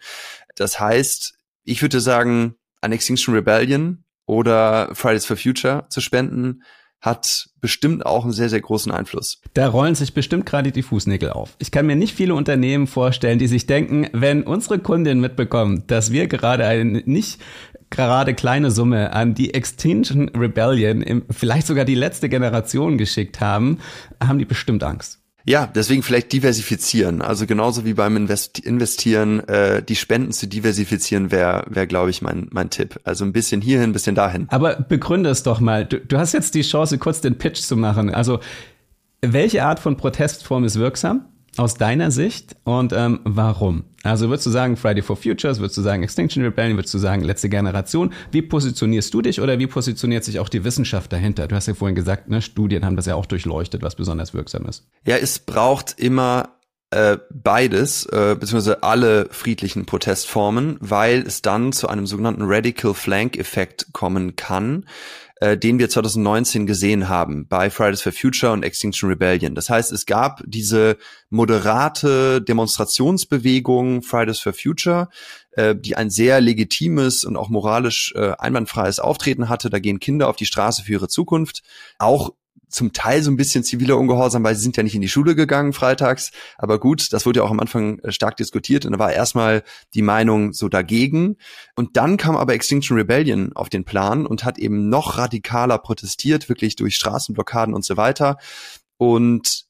Das heißt, ich würde sagen, an Extinction Rebellion oder Fridays for Future zu spenden, hat bestimmt auch einen sehr, sehr großen Einfluss. Da rollen sich bestimmt gerade die Fußnägel auf. Ich kann mir nicht viele Unternehmen vorstellen, die sich denken, wenn unsere Kundinnen mitbekommen, dass wir gerade eine nicht gerade kleine Summe an die Extinction Rebellion, im, vielleicht sogar die letzte Generation geschickt haben, haben die bestimmt Angst. Ja, deswegen vielleicht diversifizieren. Also genauso wie beim Invest Investieren, äh, die Spenden zu diversifizieren wäre, wäre, glaube ich, mein, mein Tipp. Also ein bisschen hierhin, ein bisschen dahin. Aber begründe es doch mal. Du, du hast jetzt die Chance, kurz den Pitch zu machen. Also welche Art von Protestform ist wirksam? aus deiner Sicht und ähm, warum? Also würdest du sagen Friday for Futures, würdest du sagen Extinction Rebellion, würdest du sagen letzte Generation? Wie positionierst du dich oder wie positioniert sich auch die Wissenschaft dahinter? Du hast ja vorhin gesagt, ne, Studien haben das ja auch durchleuchtet, was besonders wirksam ist. Ja, es braucht immer äh, beides, äh, beziehungsweise alle friedlichen Protestformen, weil es dann zu einem sogenannten Radical Flank Effekt kommen kann äh, den wir 2019 gesehen haben bei Fridays for Future und Extinction Rebellion. Das heißt, es gab diese moderate Demonstrationsbewegung Fridays for Future, äh, die ein sehr legitimes und auch moralisch äh, einwandfreies Auftreten hatte. Da gehen Kinder auf die Straße für ihre Zukunft. Auch zum Teil so ein bisschen ziviler Ungehorsam, weil sie sind ja nicht in die Schule gegangen freitags. Aber gut, das wurde ja auch am Anfang äh, stark diskutiert und da war erstmal die Meinung so dagegen. Und dann kam aber Extinction Rebellion auf den Plan und hat eben noch radikaler protestiert, wirklich durch Straßenblockaden und so weiter. Und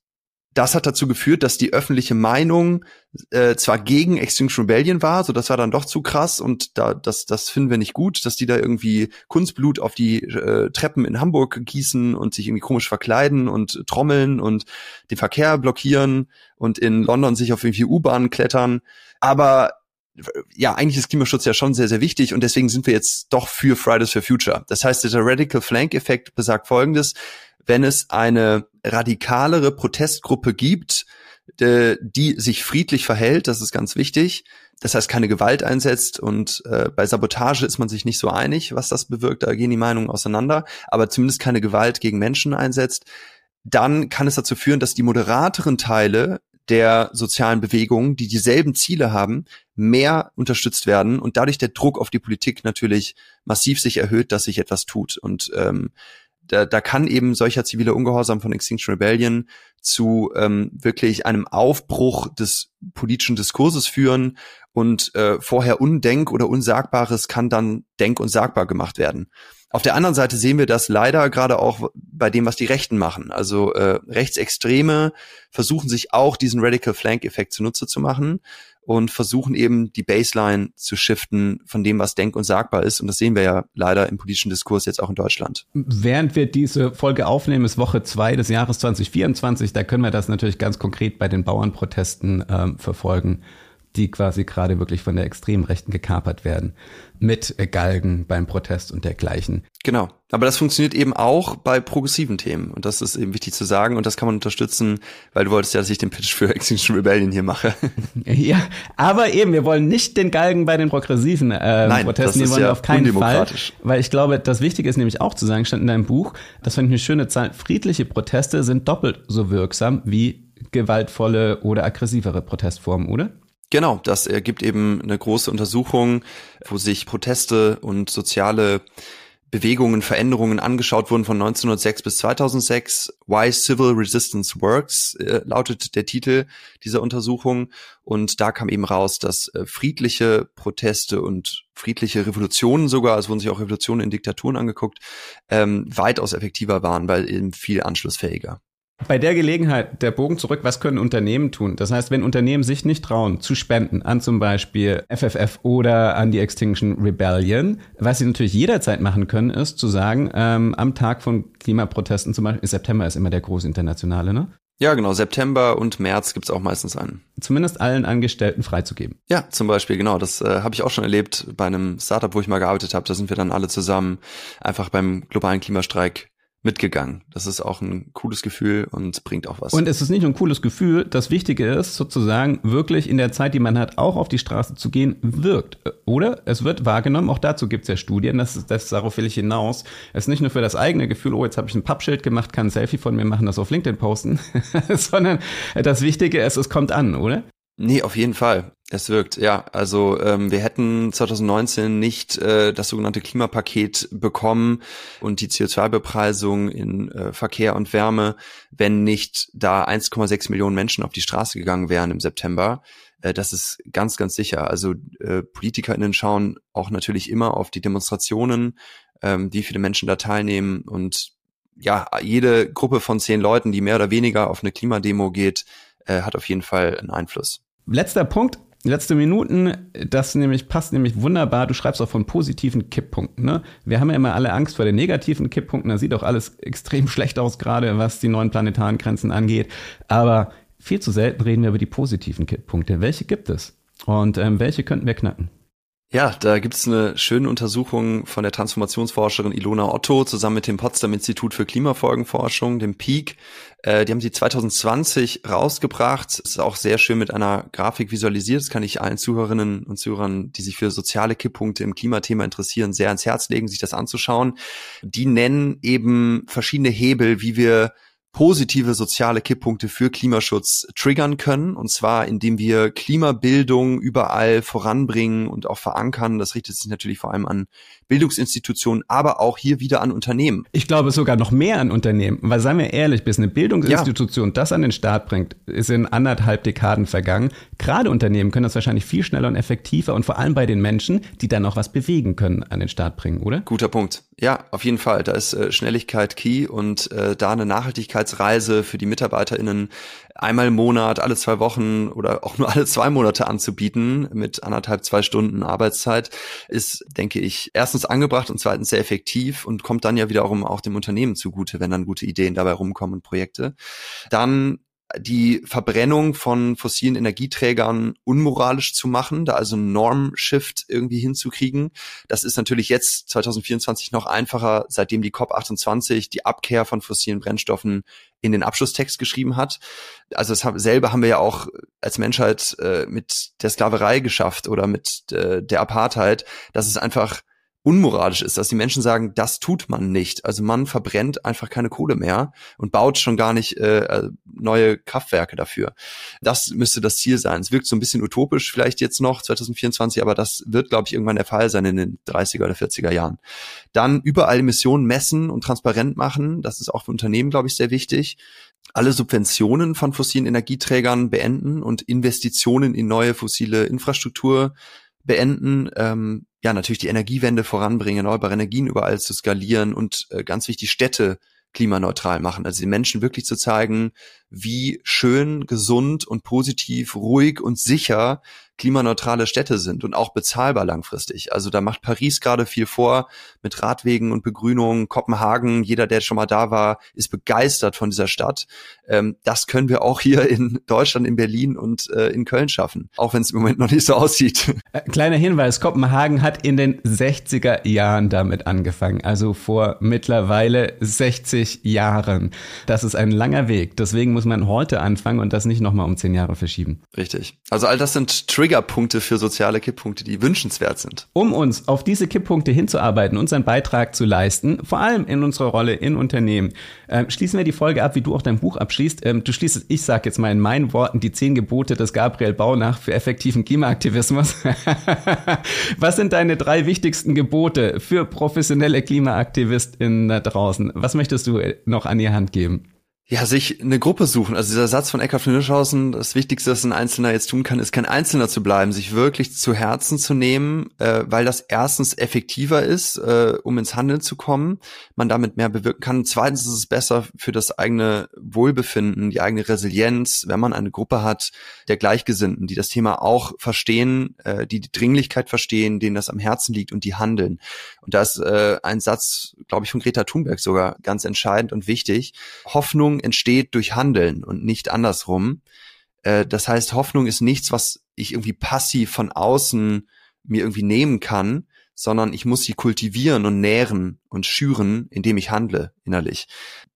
das hat dazu geführt, dass die öffentliche Meinung äh, zwar gegen Extinction Rebellion war, so das war dann doch zu krass und da das das finden wir nicht gut, dass die da irgendwie Kunstblut auf die äh, Treppen in Hamburg gießen und sich irgendwie komisch verkleiden und trommeln und den Verkehr blockieren und in London sich auf irgendwie U-Bahnen klettern, aber ja, eigentlich ist Klimaschutz ja schon sehr, sehr wichtig und deswegen sind wir jetzt doch für Fridays for Future. Das heißt, der Radical Flank Effekt besagt folgendes wenn es eine radikalere Protestgruppe gibt, die sich friedlich verhält, das ist ganz wichtig. Das heißt, keine Gewalt einsetzt und äh, bei Sabotage ist man sich nicht so einig, was das bewirkt. Da gehen die Meinungen auseinander, aber zumindest keine Gewalt gegen Menschen einsetzt. Dann kann es dazu führen, dass die moderateren Teile der sozialen Bewegungen, die dieselben Ziele haben, mehr unterstützt werden und dadurch der Druck auf die Politik natürlich massiv sich erhöht, dass sich etwas tut. Und ähm, da, da kann eben solcher ziviler Ungehorsam von Extinction Rebellion zu ähm, wirklich einem Aufbruch des politischen Diskurses führen und äh, vorher Undenk oder Unsagbares kann dann denk- und sagbar gemacht werden. Auf der anderen Seite sehen wir das leider gerade auch bei dem, was die Rechten machen. Also äh, Rechtsextreme versuchen sich auch diesen Radical Flank-Effekt zunutze zu machen und versuchen eben die Baseline zu shiften von dem, was denk- und sagbar ist. Und das sehen wir ja leider im politischen Diskurs jetzt auch in Deutschland. Während wir diese Folge aufnehmen, ist Woche zwei des Jahres 2024. Da können wir das natürlich ganz konkret bei den Bauernprotesten ähm, verfolgen die quasi gerade wirklich von der Extremrechten gekapert werden. Mit Galgen beim Protest und dergleichen. Genau. Aber das funktioniert eben auch bei progressiven Themen. Und das ist eben wichtig zu sagen. Und das kann man unterstützen, weil du wolltest ja, dass ich den Pitch für Extinction Rebellion hier mache. Ja, aber eben, wir wollen nicht den Galgen bei den progressiven äh, Nein, Protesten. Das ist ja auf keinen Fall. Weil ich glaube, das Wichtige ist nämlich auch zu sagen, stand in deinem Buch, das fand ich eine schöne Zahl, friedliche Proteste sind doppelt so wirksam wie gewaltvolle oder aggressivere Protestformen, oder? Genau, das ergibt eben eine große Untersuchung, wo sich Proteste und soziale Bewegungen, Veränderungen angeschaut wurden von 1906 bis 2006. Why Civil Resistance Works äh, lautet der Titel dieser Untersuchung. Und da kam eben raus, dass äh, friedliche Proteste und friedliche Revolutionen sogar, es wurden sich auch Revolutionen in Diktaturen angeguckt, ähm, weitaus effektiver waren, weil eben viel anschlussfähiger. Bei der Gelegenheit, der Bogen zurück, was können Unternehmen tun? Das heißt, wenn Unternehmen sich nicht trauen, zu spenden an zum Beispiel FFF oder an die Extinction Rebellion, was sie natürlich jederzeit machen können, ist zu sagen, ähm, am Tag von Klimaprotesten zum Beispiel, September ist immer der große internationale, ne? Ja, genau. September und März gibt's auch meistens einen. Zumindest allen Angestellten freizugeben. Ja, zum Beispiel, genau. Das äh, habe ich auch schon erlebt bei einem Startup, wo ich mal gearbeitet habe. Da sind wir dann alle zusammen einfach beim globalen Klimastreik mitgegangen. Das ist auch ein cooles Gefühl und bringt auch was. Und es ist nicht nur ein cooles Gefühl, das Wichtige ist sozusagen wirklich in der Zeit, die man hat, auch auf die Straße zu gehen, wirkt. Oder es wird wahrgenommen, auch dazu gibt es ja Studien, das, ist, das darauf will ich hinaus. Es ist nicht nur für das eigene Gefühl, oh, jetzt habe ich ein Pappschild gemacht, kann ein Selfie von mir machen, das auf LinkedIn posten, sondern das Wichtige ist, es kommt an, oder? Nee, auf jeden Fall. Es wirkt, ja. Also ähm, wir hätten 2019 nicht äh, das sogenannte Klimapaket bekommen und die CO2-Bepreisung in äh, Verkehr und Wärme, wenn nicht da 1,6 Millionen Menschen auf die Straße gegangen wären im September. Äh, das ist ganz, ganz sicher. Also äh, PolitikerInnen schauen auch natürlich immer auf die Demonstrationen, ähm, wie viele Menschen da teilnehmen und ja, jede Gruppe von zehn Leuten, die mehr oder weniger auf eine Klimademo geht, äh, hat auf jeden Fall einen Einfluss. Letzter Punkt, letzte Minuten, das nämlich passt nämlich wunderbar. Du schreibst auch von positiven Kipppunkten. Ne? Wir haben ja immer alle Angst vor den negativen Kipppunkten. Da sieht auch alles extrem schlecht aus, gerade was die neuen planetaren Grenzen angeht. Aber viel zu selten reden wir über die positiven Kipppunkte. Welche gibt es? Und ähm, welche könnten wir knacken? Ja, da gibt's eine schöne Untersuchung von der Transformationsforscherin Ilona Otto zusammen mit dem Potsdam Institut für Klimafolgenforschung, dem PEAK. Äh, die haben sie 2020 rausgebracht. Ist auch sehr schön mit einer Grafik visualisiert. Das kann ich allen Zuhörerinnen und Zuhörern, die sich für soziale Kipppunkte im Klimathema interessieren, sehr ans Herz legen, sich das anzuschauen. Die nennen eben verschiedene Hebel, wie wir positive soziale Kipppunkte für Klimaschutz triggern können. Und zwar, indem wir Klimabildung überall voranbringen und auch verankern. Das richtet sich natürlich vor allem an Bildungsinstitutionen, aber auch hier wieder an Unternehmen. Ich glaube sogar noch mehr an Unternehmen. Weil seien wir ehrlich, bis eine Bildungsinstitution ja. das an den Start bringt, ist in anderthalb Dekaden vergangen. Gerade Unternehmen können das wahrscheinlich viel schneller und effektiver und vor allem bei den Menschen, die dann auch was bewegen können, an den Start bringen, oder? Guter Punkt. Ja, auf jeden Fall. Da ist äh, Schnelligkeit key und äh, da eine Nachhaltigkeitsreise für die MitarbeiterInnen einmal im Monat, alle zwei Wochen oder auch nur alle zwei Monate anzubieten mit anderthalb, zwei Stunden Arbeitszeit ist, denke ich, erstens angebracht und zweitens sehr effektiv und kommt dann ja wiederum auch dem Unternehmen zugute, wenn dann gute Ideen dabei rumkommen und Projekte. Dann die Verbrennung von fossilen Energieträgern unmoralisch zu machen, da also einen Norm-Shift irgendwie hinzukriegen. Das ist natürlich jetzt 2024 noch einfacher, seitdem die COP28 die Abkehr von fossilen Brennstoffen in den Abschlusstext geschrieben hat. Also dasselbe haben wir ja auch als Menschheit äh, mit der Sklaverei geschafft oder mit äh, der Apartheid, dass es einfach unmoralisch ist, dass die Menschen sagen, das tut man nicht. Also man verbrennt einfach keine Kohle mehr und baut schon gar nicht äh, äh neue Kraftwerke dafür. Das müsste das Ziel sein. Es wirkt so ein bisschen utopisch vielleicht jetzt noch 2024, aber das wird, glaube ich, irgendwann der Fall sein in den 30er oder 40er Jahren. Dann überall Emissionen messen und transparent machen. Das ist auch für Unternehmen, glaube ich, sehr wichtig. Alle Subventionen von fossilen Energieträgern beenden und Investitionen in neue fossile Infrastruktur beenden, ähm, ja, natürlich die Energiewende voranbringen, erneuerbare Energien überall zu skalieren und äh, ganz wichtig Städte klimaneutral machen. Also den Menschen wirklich zu zeigen, wie schön, gesund und positiv, ruhig und sicher klimaneutrale Städte sind und auch bezahlbar langfristig. Also da macht Paris gerade viel vor mit Radwegen und Begrünung. Kopenhagen, jeder, der schon mal da war, ist begeistert von dieser Stadt. Ähm, das können wir auch hier in Deutschland, in Berlin und äh, in Köln schaffen, auch wenn es im Moment noch nicht so aussieht. Äh, kleiner Hinweis, Kopenhagen hat in den 60er Jahren damit angefangen, also vor mittlerweile 60 Jahren. Das ist ein langer Weg. Deswegen muss man heute anfangen und das nicht nochmal um zehn Jahre verschieben. Richtig. Also all das sind Triggerpunkte für soziale Kipppunkte, die wünschenswert sind. Um uns auf diese Kipppunkte hinzuarbeiten, unseren Beitrag zu leisten, vor allem in unserer Rolle in Unternehmen, äh, schließen wir die Folge ab, wie du auch dein Buch abschließt. Ähm, du schließt, ich sage jetzt mal in meinen Worten, die zehn Gebote des Gabriel Baunach für effektiven Klimaaktivismus. Was sind deine drei wichtigsten Gebote für professionelle KlimaaktivistInnen da draußen? Was möchtest du noch an die Hand geben? Ja, sich eine Gruppe suchen. Also dieser Satz von Eckhard von Hirschhausen, das Wichtigste, was ein Einzelner jetzt tun kann, ist kein Einzelner zu bleiben, sich wirklich zu Herzen zu nehmen, äh, weil das erstens effektiver ist, äh, um ins Handeln zu kommen, man damit mehr bewirken kann. Zweitens ist es besser für das eigene Wohlbefinden, die eigene Resilienz, wenn man eine Gruppe hat der Gleichgesinnten, die das Thema auch verstehen, äh, die die Dringlichkeit verstehen, denen das am Herzen liegt und die handeln. Und da ist äh, ein Satz, glaube ich, von Greta Thunberg sogar ganz entscheidend und wichtig. Hoffnung entsteht durch Handeln und nicht andersrum. Äh, das heißt, Hoffnung ist nichts, was ich irgendwie passiv von außen mir irgendwie nehmen kann, sondern ich muss sie kultivieren und nähren und schüren, indem ich handle innerlich.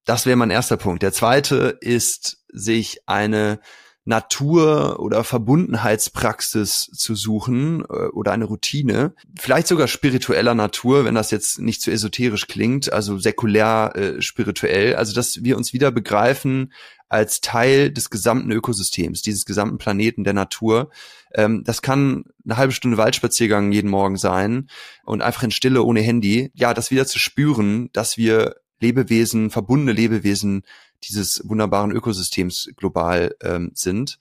Das wäre mein erster Punkt. Der zweite ist, sich eine Natur- oder Verbundenheitspraxis zu suchen äh, oder eine Routine, vielleicht sogar spiritueller Natur, wenn das jetzt nicht zu esoterisch klingt, also säkulär äh, spirituell, also dass wir uns wieder begreifen als Teil des gesamten Ökosystems, dieses gesamten Planeten der Natur. Ähm, das kann eine halbe Stunde Waldspaziergang jeden Morgen sein und einfach in Stille ohne Handy. Ja, das wieder zu spüren, dass wir Lebewesen, verbundene Lebewesen dieses wunderbaren Ökosystems global ähm, sind.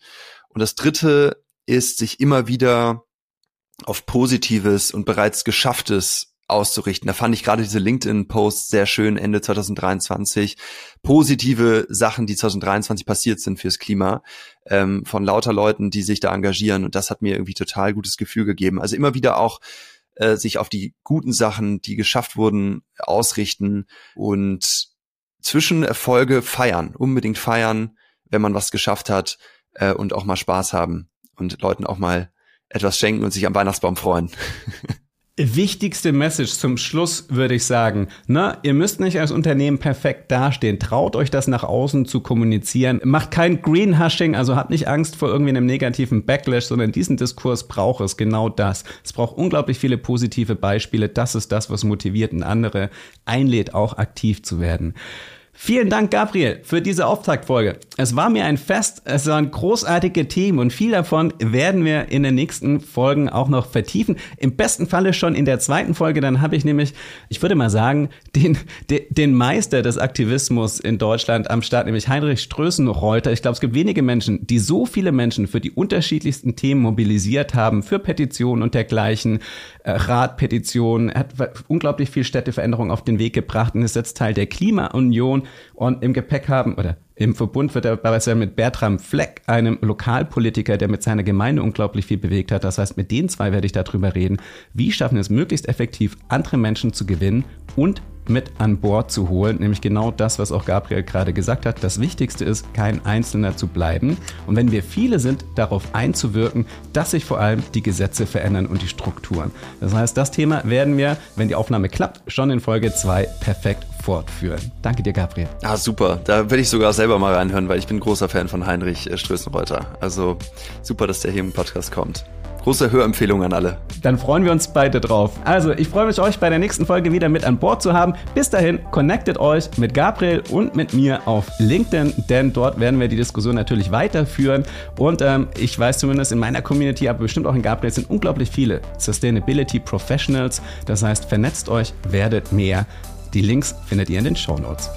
Und das Dritte ist, sich immer wieder auf Positives und bereits Geschafftes auszurichten. Da fand ich gerade diese LinkedIn-Posts sehr schön Ende 2023. Positive Sachen, die 2023 passiert sind fürs Klima, ähm, von lauter Leuten, die sich da engagieren. Und das hat mir irgendwie total gutes Gefühl gegeben. Also immer wieder auch äh, sich auf die guten Sachen, die geschafft wurden, ausrichten und Zwischenerfolge feiern, unbedingt feiern, wenn man was geschafft hat äh, und auch mal Spaß haben und Leuten auch mal etwas schenken und sich am Weihnachtsbaum freuen. Wichtigste Message zum Schluss würde ich sagen, na, ihr müsst nicht als Unternehmen perfekt dastehen. Traut euch das nach außen zu kommunizieren. Macht kein Greenhushing, also habt nicht Angst vor irgendwie einem negativen Backlash, sondern diesen Diskurs braucht es genau das. Es braucht unglaublich viele positive Beispiele. Das ist das, was motiviert und andere einlädt, auch aktiv zu werden. Vielen Dank, Gabriel, für diese Auftaktfolge. Es war mir ein Fest, es waren großartige Themen und viel davon werden wir in den nächsten Folgen auch noch vertiefen. Im besten Falle schon in der zweiten Folge, dann habe ich nämlich, ich würde mal sagen, den, den Meister des Aktivismus in Deutschland am Start, nämlich Heinrich Strößenreuter. Ich glaube, es gibt wenige Menschen, die so viele Menschen für die unterschiedlichsten Themen mobilisiert haben, für Petitionen und dergleichen, Radpetitionen. Er hat unglaublich viel Städteveränderung auf den Weg gebracht und ist jetzt Teil der Klimaunion und im Gepäck haben oder im Verbund wird er dabei mit Bertram Fleck, einem Lokalpolitiker, der mit seiner Gemeinde unglaublich viel bewegt hat. Das heißt, mit den zwei werde ich darüber reden. Wie schaffen wir es möglichst effektiv, andere Menschen zu gewinnen und mit an Bord zu holen, nämlich genau das, was auch Gabriel gerade gesagt hat. Das Wichtigste ist, kein Einzelner zu bleiben. Und wenn wir viele sind, darauf einzuwirken, dass sich vor allem die Gesetze verändern und die Strukturen. Das heißt, das Thema werden wir, wenn die Aufnahme klappt, schon in Folge 2 perfekt fortführen. Danke dir, Gabriel. Ah, super. Da will ich sogar selber mal reinhören, weil ich bin großer Fan von Heinrich äh, Strößenreuter. Also super, dass der hier im Podcast kommt. Große Hörempfehlung an alle. Dann freuen wir uns beide drauf. Also, ich freue mich, euch bei der nächsten Folge wieder mit an Bord zu haben. Bis dahin, connectet euch mit Gabriel und mit mir auf LinkedIn, denn dort werden wir die Diskussion natürlich weiterführen. Und ähm, ich weiß zumindest in meiner Community, aber bestimmt auch in Gabriel, sind unglaublich viele Sustainability Professionals. Das heißt, vernetzt euch, werdet mehr. Die Links findet ihr in den Show Notes.